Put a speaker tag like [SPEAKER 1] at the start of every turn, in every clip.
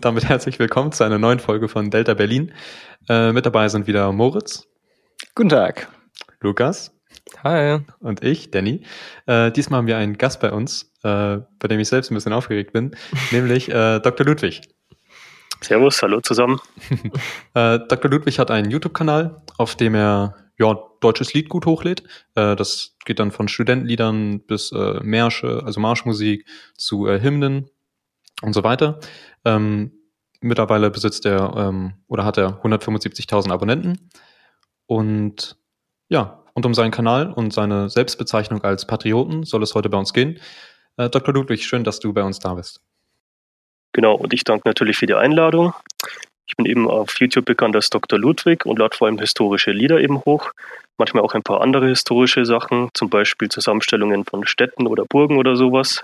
[SPEAKER 1] und damit herzlich willkommen zu einer neuen Folge von Delta Berlin. Äh, mit dabei sind wieder Moritz.
[SPEAKER 2] Guten Tag.
[SPEAKER 1] Lukas.
[SPEAKER 3] Hi.
[SPEAKER 1] Und ich, Danny. Äh, diesmal haben wir einen Gast bei uns, äh, bei dem ich selbst ein bisschen aufgeregt bin, nämlich äh, Dr. Ludwig.
[SPEAKER 4] Servus, hallo zusammen.
[SPEAKER 1] Äh, Dr. Ludwig hat einen YouTube-Kanal, auf dem er ja, deutsches Lied gut hochlädt. Äh, das geht dann von Studentenliedern bis äh, Märsche, also Marschmusik, zu äh, Hymnen und so weiter. Ähm, mittlerweile besitzt er ähm, oder hat er 175.000 Abonnenten. Und ja, und um seinen Kanal und seine Selbstbezeichnung als Patrioten soll es heute bei uns gehen. Äh, Dr. Ludwig, schön, dass du bei uns da bist.
[SPEAKER 4] Genau, und ich danke natürlich für die Einladung. Ich bin eben auf YouTube bekannt als Dr. Ludwig und lade vor allem historische Lieder eben hoch. Manchmal auch ein paar andere historische Sachen, zum Beispiel Zusammenstellungen von Städten oder Burgen oder sowas.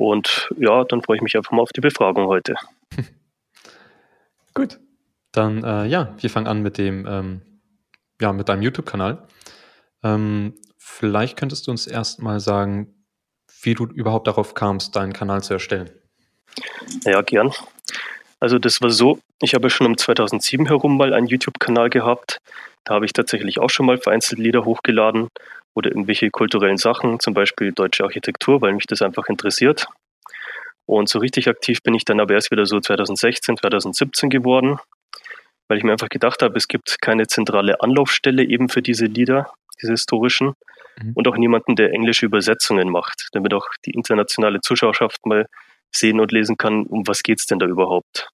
[SPEAKER 4] Und ja, dann freue ich mich einfach mal auf die Befragung heute.
[SPEAKER 1] Gut. Dann äh, ja, wir fangen an mit dem, ähm, ja, mit deinem YouTube-Kanal. Ähm, vielleicht könntest du uns erstmal sagen, wie du überhaupt darauf kamst, deinen Kanal zu erstellen.
[SPEAKER 4] Ja, gern. Also das war so, ich habe schon um 2007 herum mal einen YouTube-Kanal gehabt. Da habe ich tatsächlich auch schon mal vereinzelt Lieder hochgeladen oder irgendwelche kulturellen Sachen, zum Beispiel deutsche Architektur, weil mich das einfach interessiert. Und so richtig aktiv bin ich dann aber erst wieder so 2016, 2017 geworden, weil ich mir einfach gedacht habe, es gibt keine zentrale Anlaufstelle eben für diese Lieder, diese historischen, mhm. und auch niemanden, der englische Übersetzungen macht, damit auch die internationale Zuschauerschaft mal sehen und lesen kann, um was geht es denn da überhaupt.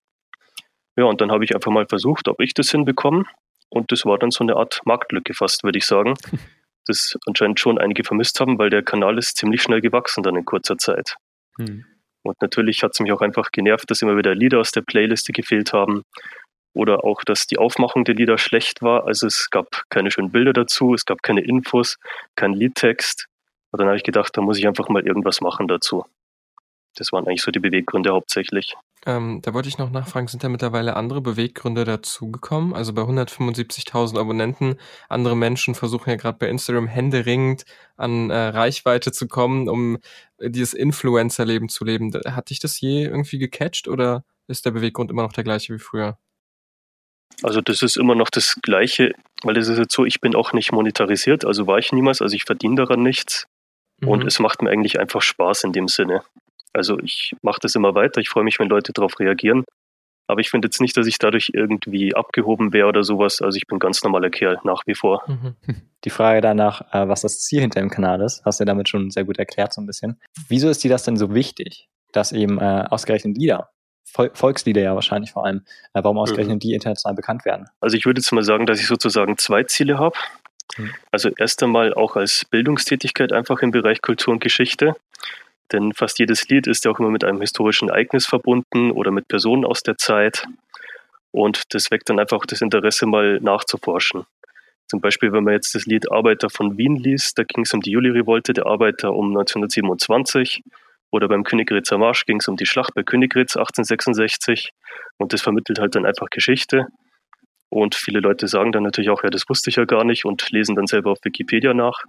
[SPEAKER 4] Ja, und dann habe ich einfach mal versucht, ob ich das hinbekomme. Und das war dann so eine Art Marktlücke fast, würde ich sagen. Das anscheinend schon einige vermisst haben, weil der Kanal ist ziemlich schnell gewachsen dann in kurzer Zeit. Hm. Und natürlich hat es mich auch einfach genervt, dass immer wieder Lieder aus der Playliste gefehlt haben. Oder auch, dass die Aufmachung der Lieder schlecht war. Also es gab keine schönen Bilder dazu, es gab keine Infos, keinen Liedtext. Und dann habe ich gedacht, da muss ich einfach mal irgendwas machen dazu. Das waren eigentlich so die Beweggründe hauptsächlich.
[SPEAKER 3] Ähm, da wollte ich noch nachfragen, sind da mittlerweile andere Beweggründe dazugekommen? Also bei 175.000 Abonnenten, andere Menschen versuchen ja gerade bei Instagram händeringend an äh, Reichweite zu kommen, um dieses Influencer-Leben zu leben. Hat dich das je irgendwie gecatcht oder ist der Beweggrund immer noch der gleiche wie früher?
[SPEAKER 4] Also das ist immer noch das Gleiche, weil es ist jetzt so, ich bin auch nicht monetarisiert, also war ich niemals, also ich verdiene daran nichts. Mhm. Und es macht mir eigentlich einfach Spaß in dem Sinne. Also ich mache das immer weiter. Ich freue mich, wenn Leute darauf reagieren. Aber ich finde jetzt nicht, dass ich dadurch irgendwie abgehoben wäre oder sowas. Also ich bin ganz normaler Kerl nach wie vor. Mhm.
[SPEAKER 2] Die Frage danach, äh, was das Ziel hinter dem Kanal ist, hast du damit schon sehr gut erklärt so ein bisschen. Wieso ist dir das denn so wichtig, dass eben äh, ausgerechnet Lieder, Volkslieder ja wahrscheinlich vor allem, äh, warum ausgerechnet mhm. die international bekannt werden?
[SPEAKER 4] Also ich würde jetzt mal sagen, dass ich sozusagen zwei Ziele habe. Mhm. Also erst einmal auch als Bildungstätigkeit einfach im Bereich Kultur und Geschichte. Denn fast jedes Lied ist ja auch immer mit einem historischen Ereignis verbunden oder mit Personen aus der Zeit. Und das weckt dann einfach das Interesse, mal nachzuforschen. Zum Beispiel, wenn man jetzt das Lied Arbeiter von Wien liest, da ging es um die Juli-Revolte der Arbeiter um 1927. Oder beim Königgrätzer Marsch ging es um die Schlacht bei Königgrätz 1866. Und das vermittelt halt dann einfach Geschichte. Und viele Leute sagen dann natürlich auch, ja, das wusste ich ja gar nicht und lesen dann selber auf Wikipedia nach.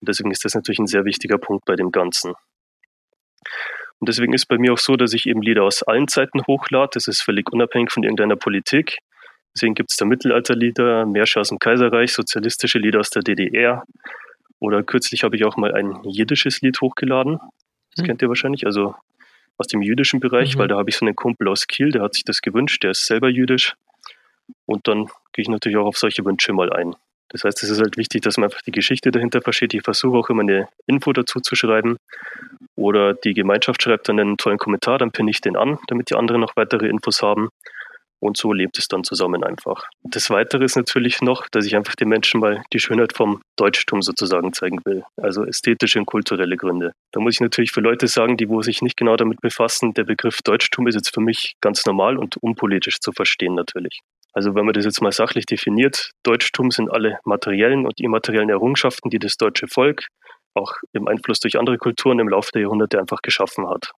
[SPEAKER 4] Und deswegen ist das natürlich ein sehr wichtiger Punkt bei dem Ganzen. Und deswegen ist bei mir auch so, dass ich eben Lieder aus allen Zeiten hochlade. Das ist völlig unabhängig von irgendeiner Politik. Deswegen gibt es da Mittelalterlieder, Märsche aus dem Kaiserreich, sozialistische Lieder aus der DDR. Oder kürzlich habe ich auch mal ein jiddisches Lied hochgeladen. Das mhm. kennt ihr wahrscheinlich, also aus dem jüdischen Bereich, mhm. weil da habe ich so einen Kumpel aus Kiel, der hat sich das gewünscht, der ist selber jüdisch. Und dann gehe ich natürlich auch auf solche Wünsche mal ein. Das heißt, es ist halt wichtig, dass man einfach die Geschichte dahinter versteht. Ich versuche auch immer eine Info dazu zu schreiben. Oder die Gemeinschaft schreibt dann einen tollen Kommentar, dann pinne ich den an, damit die anderen noch weitere Infos haben. Und so lebt es dann zusammen einfach. Das Weitere ist natürlich noch, dass ich einfach den Menschen mal die Schönheit vom Deutschtum sozusagen zeigen will. Also ästhetische und kulturelle Gründe. Da muss ich natürlich für Leute sagen, die wo sich nicht genau damit befassen, der Begriff Deutschtum ist jetzt für mich ganz normal und unpolitisch zu verstehen natürlich. Also wenn man das jetzt mal sachlich definiert, Deutschtum sind alle materiellen und immateriellen Errungenschaften, die das deutsche Volk auch im Einfluss durch andere Kulturen im Laufe der Jahrhunderte einfach geschaffen hat.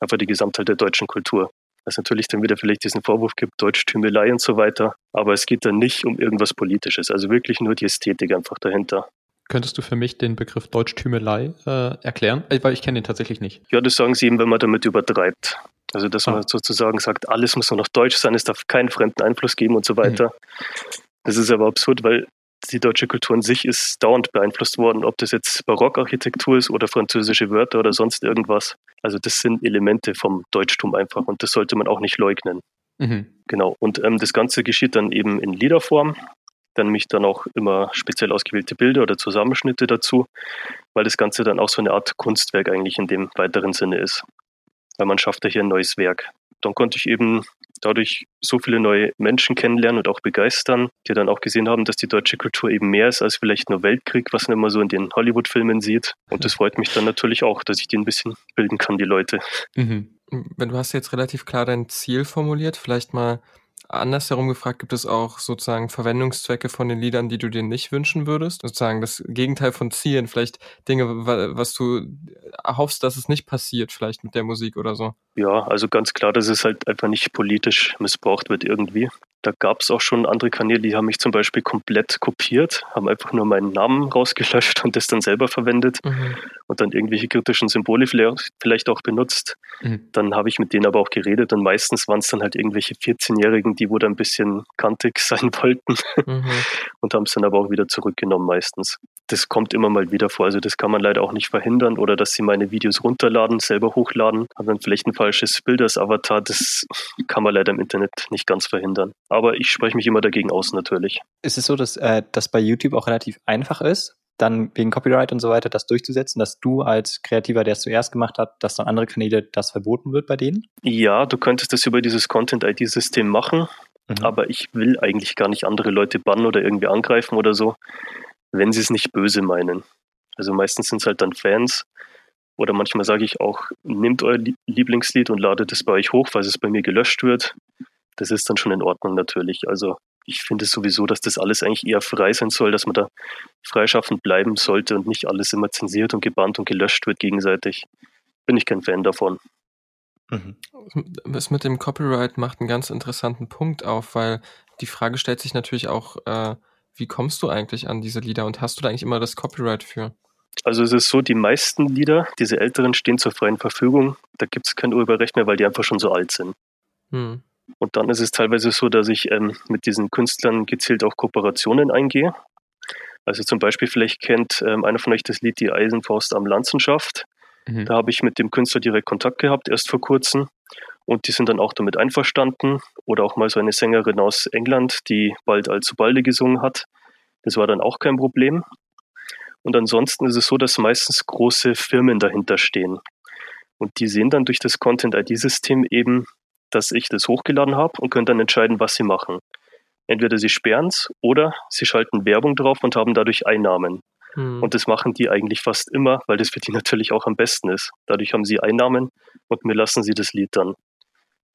[SPEAKER 4] Einfach die Gesamtheit der deutschen Kultur. Was natürlich dann wieder vielleicht diesen Vorwurf gibt, Deutschtümelei und so weiter. Aber es geht dann nicht um irgendwas Politisches, also wirklich nur die Ästhetik einfach dahinter.
[SPEAKER 1] Könntest du für mich den Begriff Deutschtümelei äh, erklären? Weil ich kenne den tatsächlich nicht.
[SPEAKER 4] Ja, das sagen sie eben, wenn man damit übertreibt. Also dass man sozusagen sagt, alles muss nur noch deutsch sein, es darf keinen fremden Einfluss geben und so weiter. Mhm. Das ist aber absurd, weil die deutsche Kultur an sich ist dauernd beeinflusst worden, ob das jetzt Barockarchitektur ist oder französische Wörter oder sonst irgendwas. Also das sind Elemente vom Deutschtum einfach und das sollte man auch nicht leugnen. Mhm. Genau. Und ähm, das Ganze geschieht dann eben in Liederform. Dann mich dann auch immer speziell ausgewählte Bilder oder Zusammenschnitte dazu, weil das Ganze dann auch so eine Art Kunstwerk eigentlich in dem weiteren Sinne ist. Weil man schafft ja hier ein neues Werk. Dann konnte ich eben dadurch so viele neue Menschen kennenlernen und auch begeistern, die dann auch gesehen haben, dass die deutsche Kultur eben mehr ist als vielleicht nur Weltkrieg, was man immer so in den Hollywood-Filmen sieht. Und das freut mich dann natürlich auch, dass ich die ein bisschen bilden kann, die Leute.
[SPEAKER 3] Mhm. Du hast jetzt relativ klar dein Ziel formuliert, vielleicht mal Andersherum gefragt, gibt es auch sozusagen Verwendungszwecke von den Liedern, die du dir nicht wünschen würdest? Sozusagen das Gegenteil von Zielen, vielleicht Dinge, was du hoffst, dass es nicht passiert, vielleicht mit der Musik oder so.
[SPEAKER 4] Ja, also ganz klar, dass es halt einfach nicht politisch missbraucht wird irgendwie. Da gab es auch schon andere Kanäle, die haben mich zum Beispiel komplett kopiert, haben einfach nur meinen Namen rausgelöscht und das dann selber verwendet mhm. und dann irgendwelche kritischen Symbole vielleicht auch benutzt. Mhm. Dann habe ich mit denen aber auch geredet und meistens waren es dann halt irgendwelche 14-Jährigen, die wohl ein bisschen kantig sein wollten mhm. und haben es dann aber auch wieder zurückgenommen meistens. Das kommt immer mal wieder vor, also das kann man leider auch nicht verhindern oder dass sie meine Videos runterladen, selber hochladen, haben dann vielleicht ein falsches Bild als Avatar, das kann man leider im Internet nicht ganz verhindern. Aber ich spreche mich immer dagegen aus, natürlich.
[SPEAKER 2] Ist es so, dass äh, das bei YouTube auch relativ einfach ist, dann wegen Copyright und so weiter das durchzusetzen, dass du als Kreativer, der es zuerst gemacht hat, dass dann andere Kanäle das verboten wird bei denen?
[SPEAKER 4] Ja, du könntest das über dieses Content-ID-System machen, mhm. aber ich will eigentlich gar nicht andere Leute bannen oder irgendwie angreifen oder so, wenn sie es nicht böse meinen. Also meistens sind es halt dann Fans, oder manchmal sage ich auch, nehmt euer Lieblingslied und ladet es bei euch hoch, falls es bei mir gelöscht wird das ist dann schon in Ordnung natürlich. Also ich finde es sowieso, dass das alles eigentlich eher frei sein soll, dass man da freischaffend bleiben sollte und nicht alles immer zensiert und gebannt und gelöscht wird gegenseitig. Bin ich kein Fan davon.
[SPEAKER 3] Mhm. Mit dem Copyright macht einen ganz interessanten Punkt auf, weil die Frage stellt sich natürlich auch, äh, wie kommst du eigentlich an diese Lieder und hast du da eigentlich immer das Copyright für?
[SPEAKER 4] Also es ist so, die meisten Lieder, diese älteren, stehen zur freien Verfügung. Da gibt es kein Urheberrecht mehr, weil die einfach schon so alt sind. Hm. Und dann ist es teilweise so, dass ich ähm, mit diesen Künstlern gezielt auch Kooperationen eingehe. Also zum Beispiel, vielleicht kennt ähm, einer von euch das Lied Die Eisenfaust am Lanzenschaft. Mhm. Da habe ich mit dem Künstler direkt Kontakt gehabt, erst vor kurzem. Und die sind dann auch damit einverstanden. Oder auch mal so eine Sängerin aus England, die bald Balde gesungen hat. Das war dann auch kein Problem. Und ansonsten ist es so, dass meistens große Firmen dahinter stehen. Und die sehen dann durch das Content-ID-System eben, dass ich das hochgeladen habe und können dann entscheiden, was sie machen. Entweder sie sperren es oder sie schalten Werbung drauf und haben dadurch Einnahmen. Hm. Und das machen die eigentlich fast immer, weil das für die natürlich auch am besten ist. Dadurch haben sie Einnahmen und mir lassen sie das Lied dann.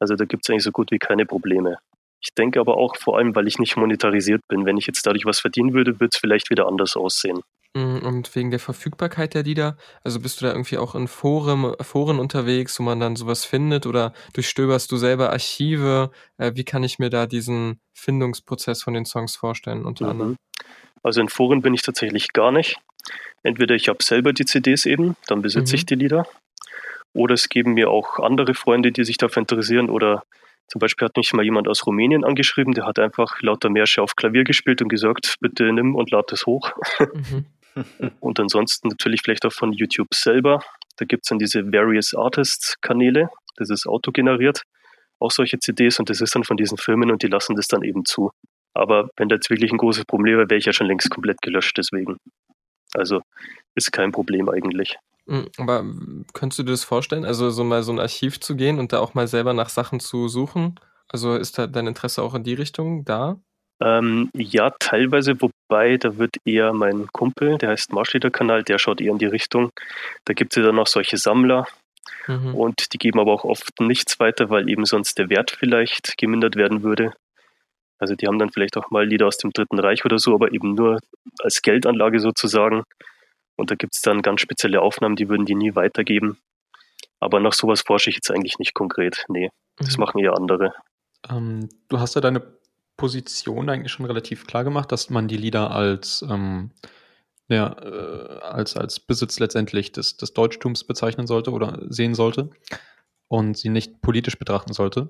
[SPEAKER 4] Also da gibt es eigentlich so gut wie keine Probleme. Ich denke aber auch vor allem, weil ich nicht monetarisiert bin. Wenn ich jetzt dadurch was verdienen würde, würde es vielleicht wieder anders aussehen.
[SPEAKER 3] Mm, und wegen der Verfügbarkeit der Lieder, also bist du da irgendwie auch in Foren, Foren unterwegs, wo man dann sowas findet oder durchstöberst du selber Archive? Äh, wie kann ich mir da diesen Findungsprozess von den Songs vorstellen, unter mhm. anderem?
[SPEAKER 4] Also in Foren bin ich tatsächlich gar nicht. Entweder ich habe selber die CDs eben, dann besitze mhm. ich die Lieder. Oder es geben mir auch andere Freunde, die sich dafür interessieren. Oder zum Beispiel hat mich mal jemand aus Rumänien angeschrieben, der hat einfach lauter Märsche auf Klavier gespielt und gesagt, bitte nimm und lad es hoch. Mhm. Und ansonsten natürlich vielleicht auch von YouTube selber. Da gibt es dann diese Various Artists Kanäle. Das ist autogeneriert. Auch solche CDs und das ist dann von diesen Firmen und die lassen das dann eben zu. Aber wenn da jetzt wirklich ein großes Problem wäre, wäre ich ja schon längst komplett gelöscht deswegen. Also ist kein Problem eigentlich.
[SPEAKER 3] Hm, aber könntest du dir das vorstellen, also so mal so ein Archiv zu gehen und da auch mal selber nach Sachen zu suchen? Also ist da dein Interesse auch in die Richtung da?
[SPEAKER 4] Ähm, ja, teilweise, wobei da wird eher mein Kumpel, der heißt Marschlieder-Kanal, der schaut eher in die Richtung. Da gibt es ja dann noch solche Sammler mhm. und die geben aber auch oft nichts weiter, weil eben sonst der Wert vielleicht gemindert werden würde. Also die haben dann vielleicht auch mal Lieder aus dem Dritten Reich oder so, aber eben nur als Geldanlage sozusagen. Und da gibt es dann ganz spezielle Aufnahmen, die würden die nie weitergeben. Aber nach sowas forsche ich jetzt eigentlich nicht konkret. Nee, mhm. das machen eher andere.
[SPEAKER 1] Ähm, du hast ja deine Position eigentlich schon relativ klar gemacht, dass man die Lieder als, ähm, ja, äh, als, als Besitz letztendlich des, des Deutschtums bezeichnen sollte oder sehen sollte. und sie nicht politisch betrachten sollte.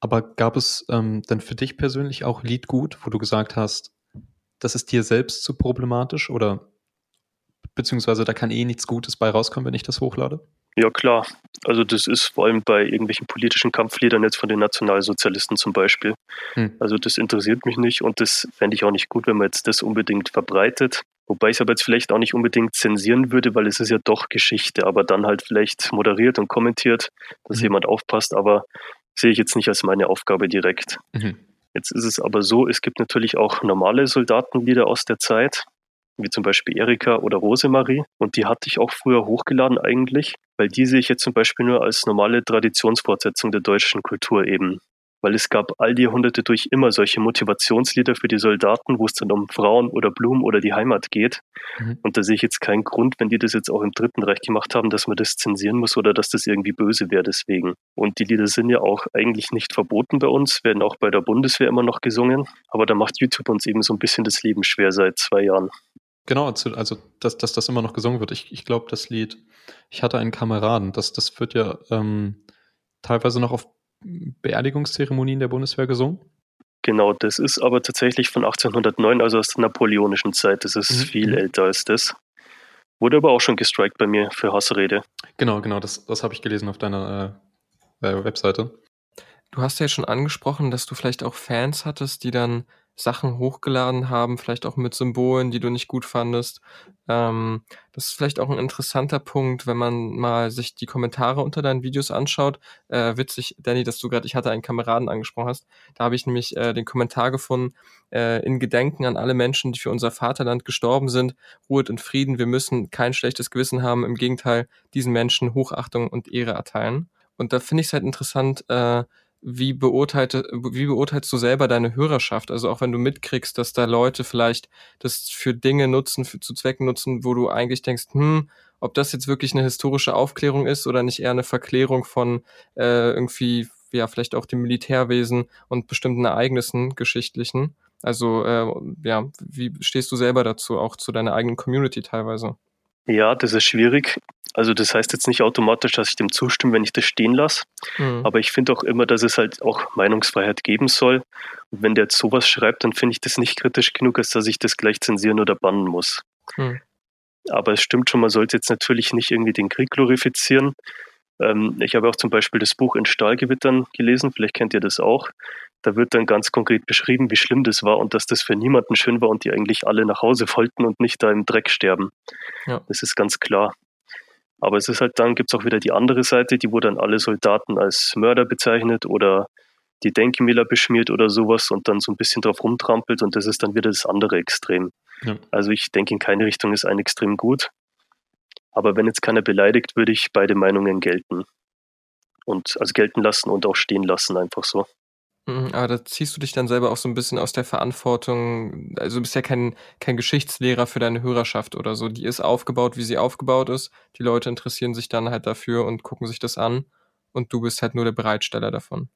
[SPEAKER 1] Aber gab es ähm, dann für dich persönlich auch Liedgut, wo du gesagt hast, das ist dir selbst zu problematisch oder beziehungsweise da kann eh nichts Gutes bei rauskommen, wenn ich das hochlade?
[SPEAKER 4] Ja, klar. Also das ist vor allem bei irgendwelchen politischen Kampfliedern jetzt von den Nationalsozialisten zum Beispiel. Hm. Also das interessiert mich nicht und das fände ich auch nicht gut, wenn man jetzt das unbedingt verbreitet. Wobei ich es aber jetzt vielleicht auch nicht unbedingt zensieren würde, weil es ist ja doch Geschichte, aber dann halt vielleicht moderiert und kommentiert, dass mhm. jemand aufpasst, aber sehe ich jetzt nicht als meine Aufgabe direkt. Mhm. Jetzt ist es aber so, es gibt natürlich auch normale Soldatenlieder aus der Zeit, wie zum Beispiel Erika oder Rosemarie. Und die hatte ich auch früher hochgeladen eigentlich, weil die sehe ich jetzt zum Beispiel nur als normale Traditionsfortsetzung der deutschen Kultur eben weil es gab all die Jahrhunderte durch immer solche Motivationslieder für die Soldaten, wo es dann um Frauen oder Blumen oder die Heimat geht. Mhm. Und da sehe ich jetzt keinen Grund, wenn die das jetzt auch im Dritten Reich gemacht haben, dass man das zensieren muss oder dass das irgendwie böse wäre deswegen. Und die Lieder sind ja auch eigentlich nicht verboten bei uns, werden auch bei der Bundeswehr immer noch gesungen. Aber da macht YouTube uns eben so ein bisschen das Leben schwer seit zwei Jahren.
[SPEAKER 1] Genau, also dass, dass das immer noch gesungen wird. Ich, ich glaube, das Lied, ich hatte einen Kameraden, das, das wird ja ähm, teilweise noch auf Beerdigungszeremonien der Bundeswehr gesungen?
[SPEAKER 4] Genau, das ist aber tatsächlich von 1809, also aus der napoleonischen Zeit. Das ist mhm. viel mhm. älter als das. Wurde aber auch schon gestrikt bei mir für Hassrede.
[SPEAKER 1] Genau, genau, das, das habe ich gelesen auf deiner äh, Webseite.
[SPEAKER 3] Du hast ja schon angesprochen, dass du vielleicht auch Fans hattest, die dann Sachen hochgeladen haben, vielleicht auch mit Symbolen, die du nicht gut fandest. Ähm, das ist vielleicht auch ein interessanter Punkt, wenn man mal sich die Kommentare unter deinen Videos anschaut. Äh, witzig, Danny, dass du gerade, ich hatte einen Kameraden angesprochen hast. Da habe ich nämlich äh, den Kommentar gefunden, äh, in Gedenken an alle Menschen, die für unser Vaterland gestorben sind. Ruhet in Frieden, wir müssen kein schlechtes Gewissen haben. Im Gegenteil, diesen Menschen Hochachtung und Ehre erteilen. Und da finde ich es halt interessant, äh, wie, beurteilt, wie beurteilst du selber deine Hörerschaft? Also auch wenn du mitkriegst, dass da Leute vielleicht das für Dinge nutzen, für, zu Zwecken nutzen, wo du eigentlich denkst, hm, ob das jetzt wirklich eine historische Aufklärung ist oder nicht eher eine Verklärung von äh, irgendwie, ja, vielleicht auch dem Militärwesen und bestimmten Ereignissen, geschichtlichen. Also, äh, ja, wie stehst du selber dazu, auch zu deiner eigenen Community teilweise?
[SPEAKER 4] Ja, das ist schwierig. Also das heißt jetzt nicht automatisch, dass ich dem zustimme, wenn ich das stehen lasse. Mhm. Aber ich finde auch immer, dass es halt auch Meinungsfreiheit geben soll. Und wenn der jetzt sowas schreibt, dann finde ich das nicht kritisch genug, als dass ich das gleich zensieren oder bannen muss. Mhm. Aber es stimmt schon, man sollte jetzt natürlich nicht irgendwie den Krieg glorifizieren. Ähm, ich habe auch zum Beispiel das Buch In Stahlgewittern gelesen, vielleicht kennt ihr das auch. Da wird dann ganz konkret beschrieben, wie schlimm das war und dass das für niemanden schön war und die eigentlich alle nach Hause wollten und nicht da im Dreck sterben. Ja. Das ist ganz klar. Aber es ist halt dann, gibt es auch wieder die andere Seite, die wo dann alle Soldaten als Mörder bezeichnet oder die Denkmäler beschmiert oder sowas und dann so ein bisschen drauf rumtrampelt und das ist dann wieder das andere Extrem. Ja. Also ich denke, in keine Richtung ist ein Extrem gut. Aber wenn jetzt keiner beleidigt, würde ich beide Meinungen gelten. Und also gelten lassen und auch stehen lassen, einfach so.
[SPEAKER 3] Mhm, aber da ziehst du dich dann selber auch so ein bisschen aus der Verantwortung. Also du bist ja kein, kein Geschichtslehrer für deine Hörerschaft oder so. Die ist aufgebaut, wie sie aufgebaut ist. Die Leute interessieren sich dann halt dafür und gucken sich das an. Und du bist halt nur der Bereitsteller davon.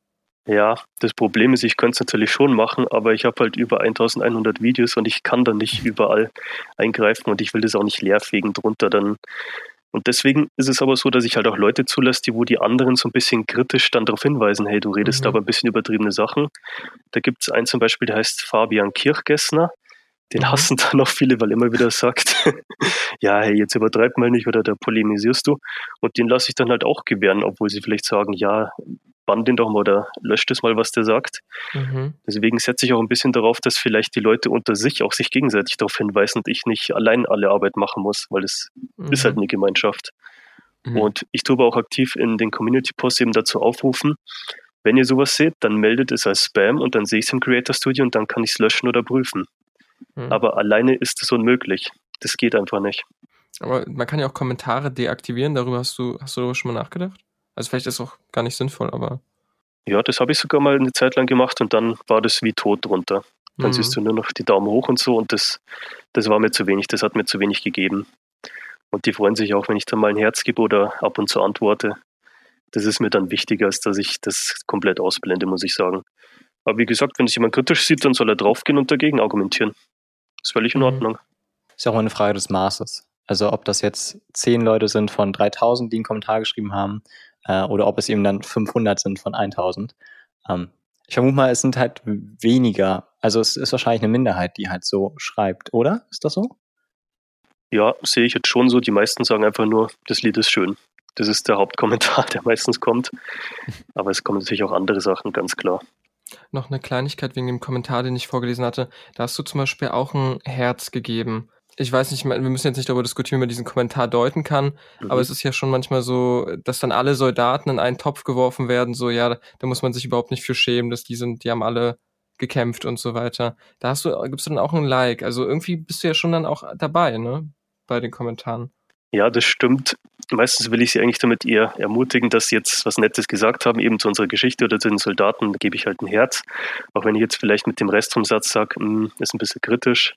[SPEAKER 4] Ja, das Problem ist, ich könnte es natürlich schon machen, aber ich habe halt über 1100 Videos und ich kann da nicht überall eingreifen und ich will das auch nicht leerfegen drunter. Dann und deswegen ist es aber so, dass ich halt auch Leute zulasse, die wo die anderen so ein bisschen kritisch dann darauf hinweisen, hey, du redest mhm. aber ein bisschen übertriebene Sachen. Da gibt es einen zum Beispiel, der heißt Fabian Kirchgessner. Den mhm. hassen dann auch viele, weil er immer wieder sagt, ja, hey, jetzt übertreib mal nicht oder da polemisierst du. Und den lasse ich dann halt auch gewähren, obwohl sie vielleicht sagen, ja, bann den doch mal oder löscht es mal, was der sagt. Mhm. Deswegen setze ich auch ein bisschen darauf, dass vielleicht die Leute unter sich auch sich gegenseitig darauf hinweisen und ich nicht allein alle Arbeit machen muss, weil es mhm. ist halt eine Gemeinschaft. Mhm. Und ich tue aber auch aktiv in den Community-Posts eben dazu aufrufen, wenn ihr sowas seht, dann meldet es als Spam und dann sehe ich es im Creator Studio und dann kann ich es löschen oder prüfen. Mhm. Aber alleine ist es unmöglich. Das geht einfach nicht.
[SPEAKER 3] Aber man kann ja auch Kommentare deaktivieren, darüber hast du, hast du schon mal nachgedacht? Also vielleicht ist es auch gar nicht sinnvoll, aber.
[SPEAKER 4] Ja, das habe ich sogar mal eine Zeit lang gemacht und dann war das wie tot drunter. Dann mhm. siehst du nur noch die Daumen hoch und so und das, das war mir zu wenig, das hat mir zu wenig gegeben. Und die freuen sich auch, wenn ich dann mal ein Herz gebe oder ab und zu antworte. Das ist mir dann wichtiger, als dass ich das komplett ausblende, muss ich sagen. Aber wie gesagt, wenn es jemand kritisch sieht, dann soll er draufgehen und dagegen argumentieren. ist völlig in mhm. Ordnung.
[SPEAKER 2] Ist ja auch eine Frage des Maßes. Also ob das jetzt zehn Leute sind von 3000, die einen Kommentar geschrieben haben, äh, oder ob es eben dann 500 sind von 1000. Ähm, ich vermute mal, es sind halt weniger. Also es ist wahrscheinlich eine Minderheit, die halt so schreibt, oder? Ist das so?
[SPEAKER 4] Ja, sehe ich jetzt schon so. Die meisten sagen einfach nur, das Lied ist schön. Das ist der Hauptkommentar, der meistens kommt. Aber es kommen natürlich auch andere Sachen, ganz klar.
[SPEAKER 3] Noch eine Kleinigkeit wegen dem Kommentar, den ich vorgelesen hatte. Da hast du zum Beispiel auch ein Herz gegeben ich weiß nicht, wir müssen jetzt nicht darüber diskutieren, wie man diesen Kommentar deuten kann, mhm. aber es ist ja schon manchmal so, dass dann alle Soldaten in einen Topf geworfen werden, so, ja, da muss man sich überhaupt nicht für schämen, dass die sind, die haben alle gekämpft und so weiter. Da hast du, gibst du dann auch ein Like. Also irgendwie bist du ja schon dann auch dabei, ne? Bei den Kommentaren.
[SPEAKER 4] Ja, das stimmt. Meistens will ich sie eigentlich damit eher ermutigen, dass sie jetzt was Nettes gesagt haben, eben zu unserer Geschichte oder zu den Soldaten, da gebe ich halt ein Herz. Auch wenn ich jetzt vielleicht mit dem Rest vom Satz sage, hm, ist ein bisschen kritisch,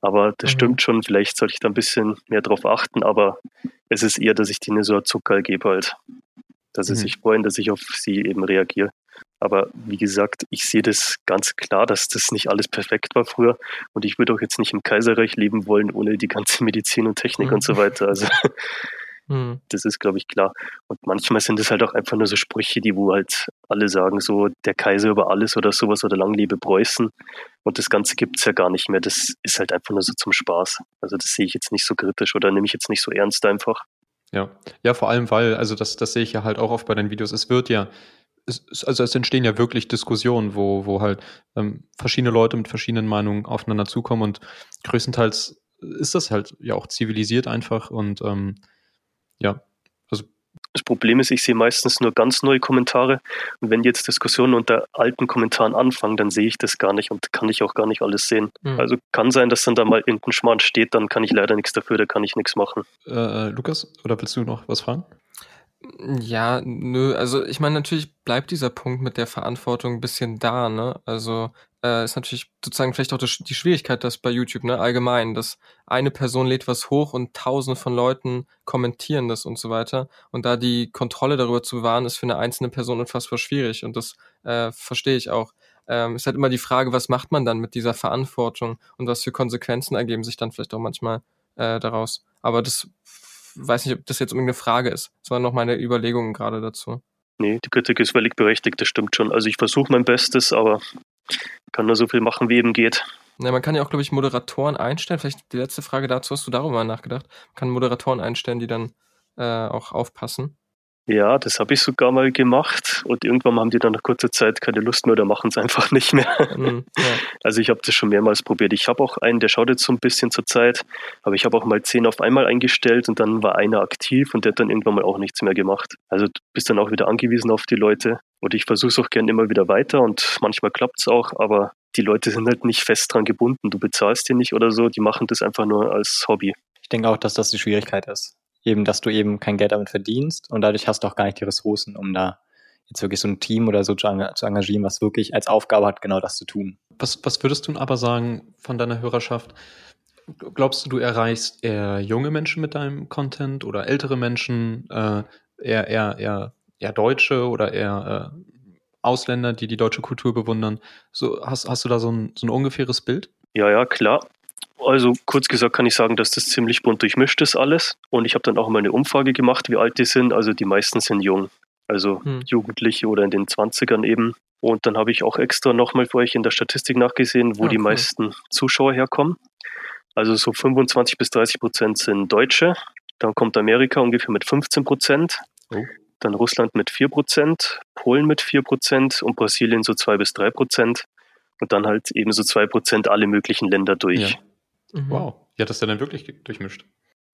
[SPEAKER 4] aber das mhm. stimmt schon, vielleicht sollte ich da ein bisschen mehr drauf achten, aber es ist eher, dass ich denen so Zucker gebe halt. Dass sie mhm. sich freuen, dass ich auf sie eben reagiere. Aber wie gesagt, ich sehe das ganz klar, dass das nicht alles perfekt war früher. Und ich würde auch jetzt nicht im Kaiserreich leben wollen, ohne die ganze Medizin und Technik mhm. und so weiter. Also Mhm. Das ist, glaube ich, klar. Und manchmal sind es halt auch einfach nur so Sprüche, die wo halt alle sagen, so der Kaiser über alles oder sowas oder lang lebe Preußen. Und das Ganze gibt es ja gar nicht mehr. Das ist halt einfach nur so zum Spaß. Also das sehe ich jetzt nicht so kritisch oder nehme ich jetzt nicht so ernst einfach.
[SPEAKER 1] Ja, ja, vor allem, weil, also das, das sehe ich ja halt auch oft bei den Videos, es wird ja, es, also es entstehen ja wirklich Diskussionen, wo, wo halt ähm, verschiedene Leute mit verschiedenen Meinungen aufeinander zukommen und größtenteils ist das halt ja auch zivilisiert einfach und ähm, ja, also.
[SPEAKER 4] Das Problem ist, ich sehe meistens nur ganz neue Kommentare und wenn jetzt Diskussionen unter alten Kommentaren anfangen, dann sehe ich das gar nicht und kann ich auch gar nicht alles sehen. Mhm. Also kann sein, dass dann da mal irgendein Schmarrn steht, dann kann ich leider nichts dafür, da kann ich nichts machen.
[SPEAKER 1] Äh, äh Lukas, oder willst du noch was fragen?
[SPEAKER 3] Ja, nö, also ich meine, natürlich bleibt dieser Punkt mit der Verantwortung ein bisschen da, ne? Also äh, ist natürlich sozusagen vielleicht auch das, die Schwierigkeit, dass bei YouTube, ne, allgemein, dass eine Person lädt was hoch und tausende von Leuten kommentieren das und so weiter. Und da die Kontrolle darüber zu bewahren, ist für eine einzelne Person unfassbar schwierig und das äh, verstehe ich auch. Ähm, ist halt immer die Frage, was macht man dann mit dieser Verantwortung und was für Konsequenzen ergeben sich dann vielleicht auch manchmal äh, daraus. Aber das weiß nicht, ob das jetzt irgendeine Frage ist. Das waren noch meine Überlegungen gerade dazu.
[SPEAKER 4] Nee, die Kritik ist völlig berechtigt, das stimmt schon. Also ich versuche mein Bestes, aber kann nur so viel machen, wie eben geht.
[SPEAKER 3] Ja, man kann ja auch, glaube ich, Moderatoren einstellen. Vielleicht die letzte Frage dazu, hast du darüber nachgedacht? Man kann Moderatoren einstellen, die dann äh, auch aufpassen.
[SPEAKER 4] Ja, das habe ich sogar mal gemacht und irgendwann haben die dann nach kurzer Zeit keine Lust mehr oder machen es einfach nicht mehr. Mhm, ja. Also ich habe das schon mehrmals probiert. Ich habe auch einen, der schaut jetzt so ein bisschen zur Zeit, aber ich habe auch mal zehn auf einmal eingestellt und dann war einer aktiv und der hat dann irgendwann mal auch nichts mehr gemacht. Also du bist dann auch wieder angewiesen auf die Leute und ich versuche es auch gerne immer wieder weiter und manchmal klappt es auch, aber die Leute sind halt nicht fest dran gebunden. Du bezahlst die nicht oder so, die machen das einfach nur als Hobby.
[SPEAKER 2] Ich denke auch, dass das die Schwierigkeit ist eben, dass du eben kein Geld damit verdienst und dadurch hast du auch gar nicht die Ressourcen, um da jetzt wirklich so ein Team oder so zu, engagieren, was wirklich als Aufgabe hat, genau das zu tun.
[SPEAKER 1] Was, was würdest du aber sagen von deiner Hörerschaft? Glaubst du, du erreichst eher junge Menschen mit deinem Content oder ältere Menschen, äh, eher, eher, eher, eher Deutsche oder eher äh, Ausländer, die die deutsche Kultur bewundern? So, hast, hast du da so ein, so ein ungefähres Bild?
[SPEAKER 4] Ja, ja, klar. Also kurz gesagt kann ich sagen, dass das ziemlich bunt durchmischt ist alles. Und ich habe dann auch mal eine Umfrage gemacht, wie alt die sind. Also die meisten sind jung, also hm. Jugendliche oder in den 20ern eben. Und dann habe ich auch extra nochmal für euch in der Statistik nachgesehen, wo oh, die meisten Zuschauer herkommen. Also so 25 bis 30 Prozent sind Deutsche. Dann kommt Amerika ungefähr mit 15 Prozent. Oh. Dann Russland mit 4 Prozent, Polen mit 4 Prozent und Brasilien so 2 bis 3 Prozent. Und dann halt eben so 2 Prozent alle möglichen Länder durch. Ja.
[SPEAKER 1] Mhm. Wow. Wie hat das denn dann wirklich durchmischt?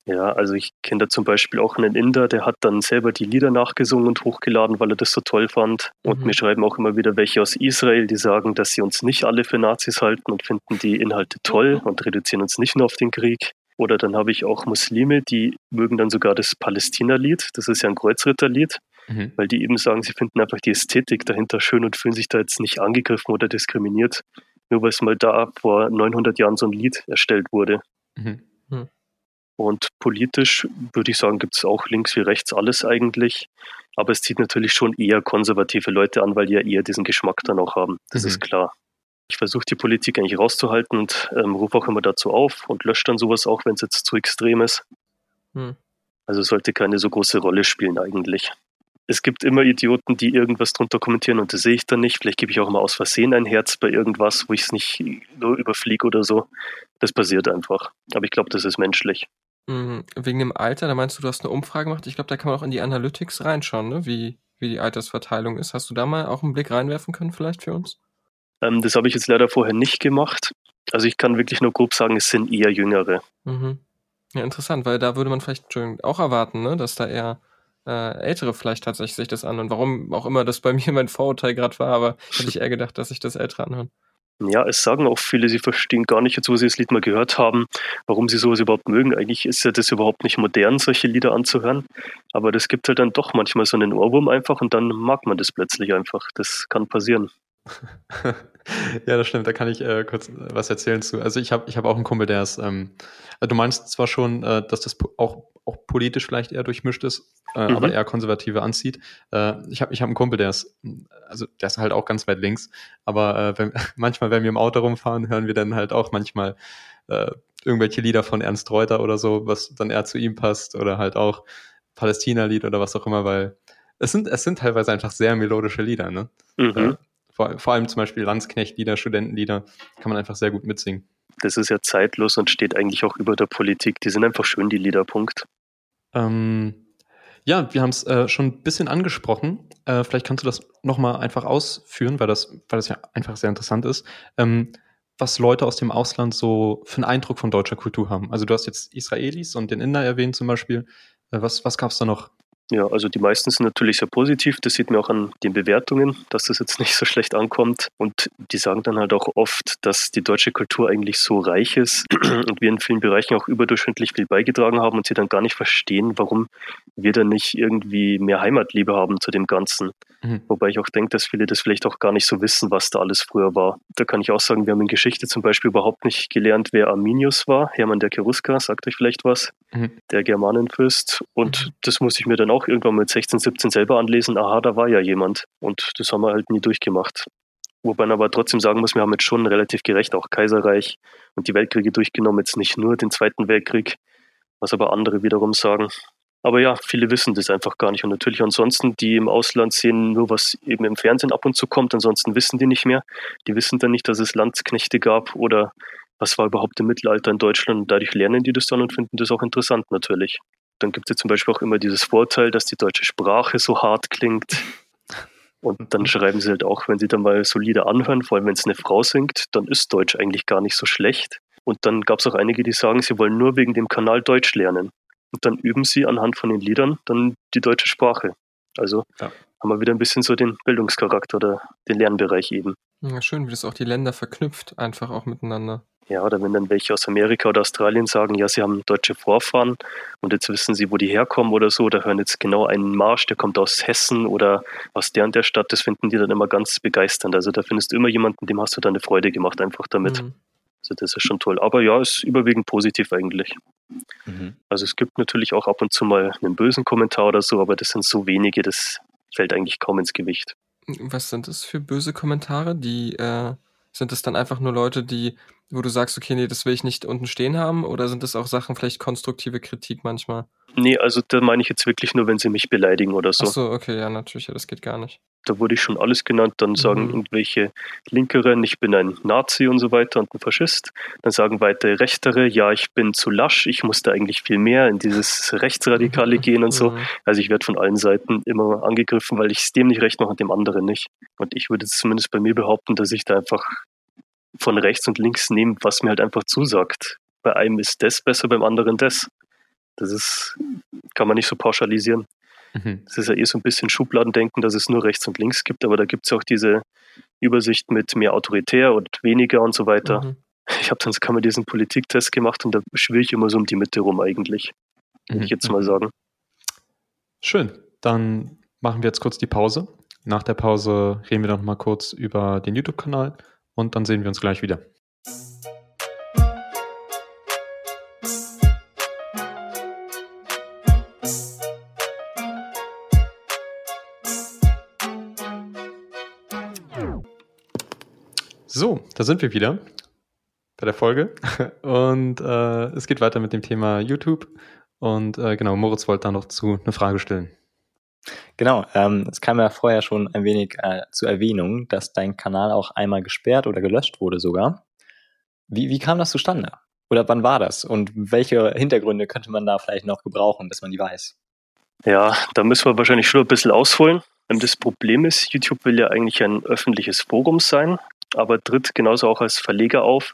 [SPEAKER 4] Ja, also ich kenne da zum Beispiel auch einen Inder, der hat dann selber die Lieder nachgesungen und hochgeladen, weil er das so toll fand. Und mhm. mir schreiben auch immer wieder welche aus Israel, die sagen, dass sie uns nicht alle für Nazis halten und finden die Inhalte toll und reduzieren uns nicht nur auf den Krieg. Oder dann habe ich auch Muslime, die mögen dann sogar das Palästina-Lied. Das ist ja ein Kreuzritterlied, mhm. weil die eben sagen, sie finden einfach die Ästhetik dahinter schön und fühlen sich da jetzt nicht angegriffen oder diskriminiert nur weil es mal da vor 900 Jahren so ein Lied erstellt wurde. Mhm. Hm. Und politisch würde ich sagen, gibt es auch links wie rechts alles eigentlich. Aber es zieht natürlich schon eher konservative Leute an, weil die ja eher diesen Geschmack dann auch haben. Das mhm. ist klar. Ich versuche die Politik eigentlich rauszuhalten und ähm, rufe auch immer dazu auf und lösche dann sowas auch, wenn es jetzt zu extrem ist. Mhm. Also sollte keine so große Rolle spielen eigentlich. es gibt immer Idioten, die irgendwas drunter kommentieren und das sehe ich dann nicht. Vielleicht gebe ich auch mal aus Versehen ein Herz bei irgendwas, wo ich es nicht nur überfliege oder so. Das passiert einfach. Aber ich glaube, das ist menschlich.
[SPEAKER 3] Mhm. Wegen dem Alter, da meinst du, du hast eine Umfrage gemacht. Ich glaube, da kann man auch in die Analytics reinschauen, ne? wie, wie die Altersverteilung ist. Hast du da mal auch einen Blick reinwerfen können, vielleicht für uns?
[SPEAKER 4] Ähm, das habe ich jetzt leider vorher nicht gemacht. Also ich kann wirklich nur grob sagen, es sind eher Jüngere.
[SPEAKER 3] Mhm. Ja, interessant, weil da würde man vielleicht auch erwarten, ne? dass da eher äh, Ältere vielleicht tatsächlich sich das anhören. Warum auch immer das bei mir mein Vorurteil gerade war, aber hätte ich eher gedacht, dass sich das Ältere anhören.
[SPEAKER 4] Ja, es sagen auch viele, sie verstehen gar nicht, jetzt wo sie das Lied mal gehört haben, warum sie sowas überhaupt mögen. Eigentlich ist ja das überhaupt nicht modern, solche Lieder anzuhören. Aber das gibt halt dann doch manchmal so einen Ohrwurm einfach und dann mag man das plötzlich einfach. Das kann passieren.
[SPEAKER 1] Ja, das stimmt. Da kann ich äh, kurz was erzählen zu. Also ich habe ich hab auch einen Kumpel, der ist, ähm, also du meinst zwar schon, äh, dass das auch, auch politisch vielleicht eher durchmischt ist, äh, mhm. aber eher konservative anzieht. Äh, ich habe ich hab einen Kumpel, der ist, also der ist halt auch ganz weit links, aber äh, wenn, manchmal, wenn wir im Auto rumfahren, hören wir dann halt auch manchmal äh, irgendwelche Lieder von Ernst Reuter oder so, was dann eher zu ihm passt oder halt auch Palästina-Lied oder was auch immer, weil es sind, es sind teilweise einfach sehr melodische Lieder, ne? Mhm. Vor, vor allem zum Beispiel Landsknechtlieder, Studentenlieder, kann man einfach sehr gut mitsingen.
[SPEAKER 4] Das ist ja zeitlos und steht eigentlich auch über der Politik. Die sind einfach schön, die Lieder, Punkt.
[SPEAKER 1] Ähm, ja, wir haben es äh, schon ein bisschen angesprochen. Äh, vielleicht kannst du das nochmal einfach ausführen, weil das, weil das ja einfach sehr interessant ist. Ähm, was Leute aus dem Ausland so für einen Eindruck von deutscher Kultur haben. Also du hast jetzt Israelis und den Inder erwähnt zum Beispiel. Äh, was was gab es da noch?
[SPEAKER 4] Ja, also die meisten sind natürlich sehr positiv. Das sieht man auch an den Bewertungen, dass das jetzt nicht so schlecht ankommt. Und die sagen dann halt auch oft, dass die deutsche Kultur eigentlich so reich ist und wir in vielen Bereichen auch überdurchschnittlich viel beigetragen haben und sie dann gar nicht verstehen, warum wir dann nicht irgendwie mehr Heimatliebe haben zu dem Ganzen. Mhm. Wobei ich auch denke, dass viele das vielleicht auch gar nicht so wissen, was da alles früher war. Da kann ich auch sagen, wir haben in Geschichte zum Beispiel überhaupt nicht gelernt, wer Arminius war. Hermann der Cherusker, sagt euch vielleicht was. Mhm. Der Germanenfürst. Und mhm. das muss ich mir dann auch irgendwann mit 16, 17 selber anlesen. Aha, da war ja jemand. Und das haben wir halt nie durchgemacht. Wobei man aber trotzdem sagen muss, wir haben jetzt schon relativ gerecht auch Kaiserreich und die Weltkriege durchgenommen, jetzt nicht nur den Zweiten Weltkrieg, was aber andere wiederum sagen. Aber ja, viele wissen das einfach gar nicht. Und natürlich ansonsten, die im Ausland sehen nur, was eben im Fernsehen ab und zu kommt. Ansonsten wissen die nicht mehr. Die wissen dann nicht, dass es Landsknechte gab oder was war überhaupt im Mittelalter in Deutschland. Und dadurch lernen die das dann und finden das auch interessant natürlich. Dann gibt es ja zum Beispiel auch immer dieses Vorteil, dass die deutsche Sprache so hart klingt. Und dann schreiben sie halt auch, wenn sie dann mal solide anhören, vor allem wenn es eine Frau singt, dann ist Deutsch eigentlich gar nicht so schlecht. Und dann gab es auch einige, die sagen, sie wollen nur wegen dem Kanal Deutsch lernen. Und dann üben sie anhand von den Liedern dann die deutsche Sprache. Also ja. haben wir wieder ein bisschen so den Bildungscharakter oder den Lernbereich eben.
[SPEAKER 3] Ja, schön, wie das auch die Länder verknüpft, einfach auch miteinander.
[SPEAKER 4] Ja, oder wenn dann welche aus Amerika oder Australien sagen, ja, sie haben deutsche Vorfahren und jetzt wissen sie, wo die herkommen oder so, da hören jetzt genau einen Marsch, der kommt aus Hessen oder aus der und der Stadt, das finden die dann immer ganz begeisternd. Also da findest du immer jemanden, dem hast du dann eine Freude gemacht, einfach damit. Mhm. Also das ist schon toll. Aber ja, ist überwiegend positiv eigentlich. Mhm. Also es gibt natürlich auch ab und zu mal einen bösen Kommentar oder so, aber das sind so wenige, das fällt eigentlich kaum ins Gewicht.
[SPEAKER 3] Was sind das für böse Kommentare? Die äh, sind es dann einfach nur Leute, die, wo du sagst, okay, nee, das will ich nicht unten stehen haben, oder sind das auch Sachen, vielleicht konstruktive Kritik manchmal?
[SPEAKER 4] Nee, also da meine ich jetzt wirklich nur, wenn sie mich beleidigen oder so.
[SPEAKER 3] Ach so, okay, ja, natürlich, ja, das geht gar nicht.
[SPEAKER 4] Da wurde ich schon alles genannt. Dann sagen mhm. irgendwelche Linkeren, ich bin ein Nazi und so weiter und ein Faschist. Dann sagen weitere Rechtere, ja, ich bin zu lasch, ich musste eigentlich viel mehr in dieses Rechtsradikale gehen und so. Mhm. Also ich werde von allen Seiten immer angegriffen, weil ich es dem nicht recht mache und dem anderen nicht. Und ich würde zumindest bei mir behaupten, dass ich da einfach von rechts und links nehme, was mir halt einfach zusagt. Bei einem ist das besser, beim anderen das. Das ist, kann man nicht so pauschalisieren. Mhm. Das ist ja eh so ein bisschen Schubladendenken, dass es nur rechts und links gibt, aber da gibt es auch diese Übersicht mit mehr autoritär und weniger und so weiter. Mhm. Ich habe dann sogar mal diesen Politiktest gemacht und da schwöre ich immer so um die Mitte rum eigentlich, würde mhm. ich jetzt mal sagen.
[SPEAKER 1] Schön, dann machen wir jetzt kurz die Pause. Nach der Pause reden wir noch mal kurz über den YouTube-Kanal und dann sehen wir uns gleich wieder. Da sind wir wieder bei der Folge und äh, es geht weiter mit dem Thema YouTube und äh, genau, Moritz wollte da noch zu eine Frage stellen.
[SPEAKER 2] Genau, ähm, es kam ja vorher schon ein wenig äh, zur Erwähnung, dass dein Kanal auch einmal gesperrt oder gelöscht wurde sogar. Wie, wie kam das zustande? Oder wann war das? Und welche Hintergründe könnte man da vielleicht noch gebrauchen, dass man die weiß?
[SPEAKER 4] Ja, da müssen wir wahrscheinlich schon ein bisschen ausholen. Ähm, das Problem ist, YouTube will ja eigentlich ein öffentliches Forum sein, aber tritt genauso auch als Verleger auf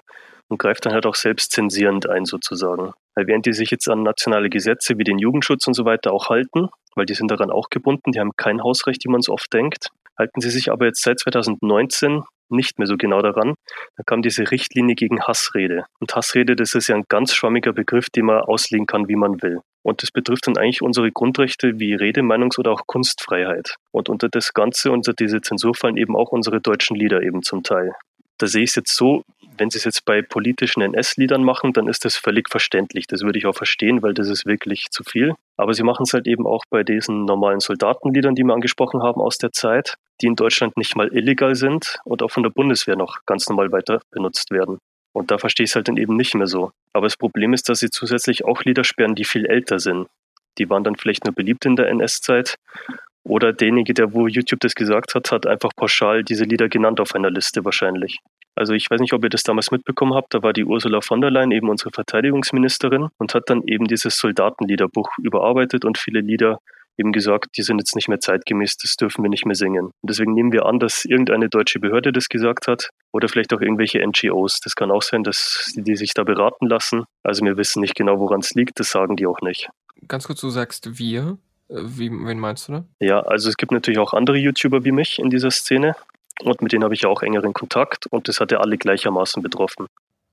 [SPEAKER 4] und greift dann halt auch selbst zensierend ein sozusagen. Weil während die sich jetzt an nationale Gesetze wie den Jugendschutz und so weiter auch halten, weil die sind daran auch gebunden, die haben kein Hausrecht, wie man es oft denkt, halten sie sich aber jetzt seit 2019 nicht mehr so genau daran. Da kam diese Richtlinie gegen Hassrede. Und Hassrede, das ist ja ein ganz schwammiger Begriff, den man auslegen kann, wie man will. Und das betrifft dann eigentlich unsere Grundrechte wie Rede, Meinungs- oder auch Kunstfreiheit. Und unter das Ganze, unter diese Zensur fallen eben auch unsere deutschen Lieder eben zum Teil. Da sehe ich es jetzt so, wenn Sie es jetzt bei politischen NS-Liedern machen, dann ist das völlig verständlich. Das würde ich auch verstehen, weil das ist wirklich zu viel. Aber Sie machen es halt eben auch bei diesen normalen Soldatenliedern, die wir angesprochen haben aus der Zeit, die in Deutschland nicht mal illegal sind und auch von der Bundeswehr noch ganz normal weiter benutzt werden. Und da verstehe ich es halt dann eben nicht mehr so. Aber das Problem ist, dass sie zusätzlich auch Lieder sperren, die viel älter sind. Die waren dann vielleicht nur beliebt in der NS-Zeit. Oder derjenige, der wo YouTube das gesagt hat, hat einfach pauschal diese Lieder genannt auf einer Liste wahrscheinlich. Also ich weiß nicht, ob ihr das damals mitbekommen habt, da war die Ursula von der Leyen eben unsere Verteidigungsministerin und hat dann eben dieses Soldatenliederbuch überarbeitet und viele Lieder eben gesagt, die sind jetzt nicht mehr zeitgemäß, das dürfen wir nicht mehr singen. Und deswegen nehmen wir an, dass irgendeine deutsche Behörde das gesagt hat oder vielleicht auch irgendwelche NGOs. Das kann auch sein, dass die, die sich da beraten lassen. Also wir wissen nicht genau, woran es liegt, das sagen die auch nicht.
[SPEAKER 3] Ganz kurz, du sagst wir. Wie, wen meinst du da?
[SPEAKER 4] Ja, also es gibt natürlich auch andere YouTuber wie mich in dieser Szene. Und mit denen habe ich ja auch engeren Kontakt und das hat ja alle gleichermaßen betroffen.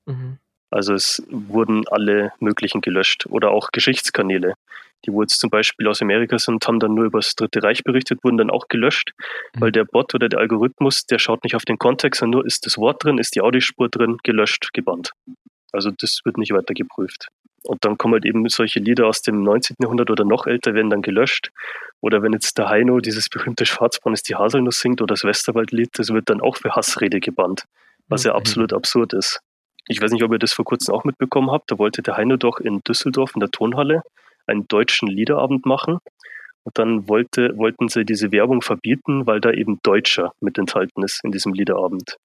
[SPEAKER 4] Mhm. Also es wurden alle möglichen gelöscht oder auch Geschichtskanäle, die wo jetzt zum Beispiel aus Amerika sind, haben dann nur über das Dritte Reich berichtet, wurden dann auch gelöscht, mhm. weil der Bot oder der Algorithmus, der schaut nicht auf den Kontext, sondern nur ist das Wort drin, ist die Audiospur drin, gelöscht, gebannt. Also das wird nicht weiter geprüft. Und dann kommen halt eben solche Lieder aus dem 19. Jahrhundert oder noch älter, werden dann gelöscht. Oder wenn jetzt der Heino dieses berühmte Schwarzborn ist die Haselnuss singt oder das Westerwaldlied, das wird dann auch für Hassrede gebannt, was ja mhm. absolut absurd ist. Ich weiß nicht, ob ihr das vor kurzem auch mitbekommen habt. Da wollte der Heino doch in Düsseldorf in der Tonhalle einen deutschen Liederabend machen. Und dann wollte, wollten sie diese Werbung verbieten, weil da eben Deutscher mit enthalten ist in diesem Liederabend.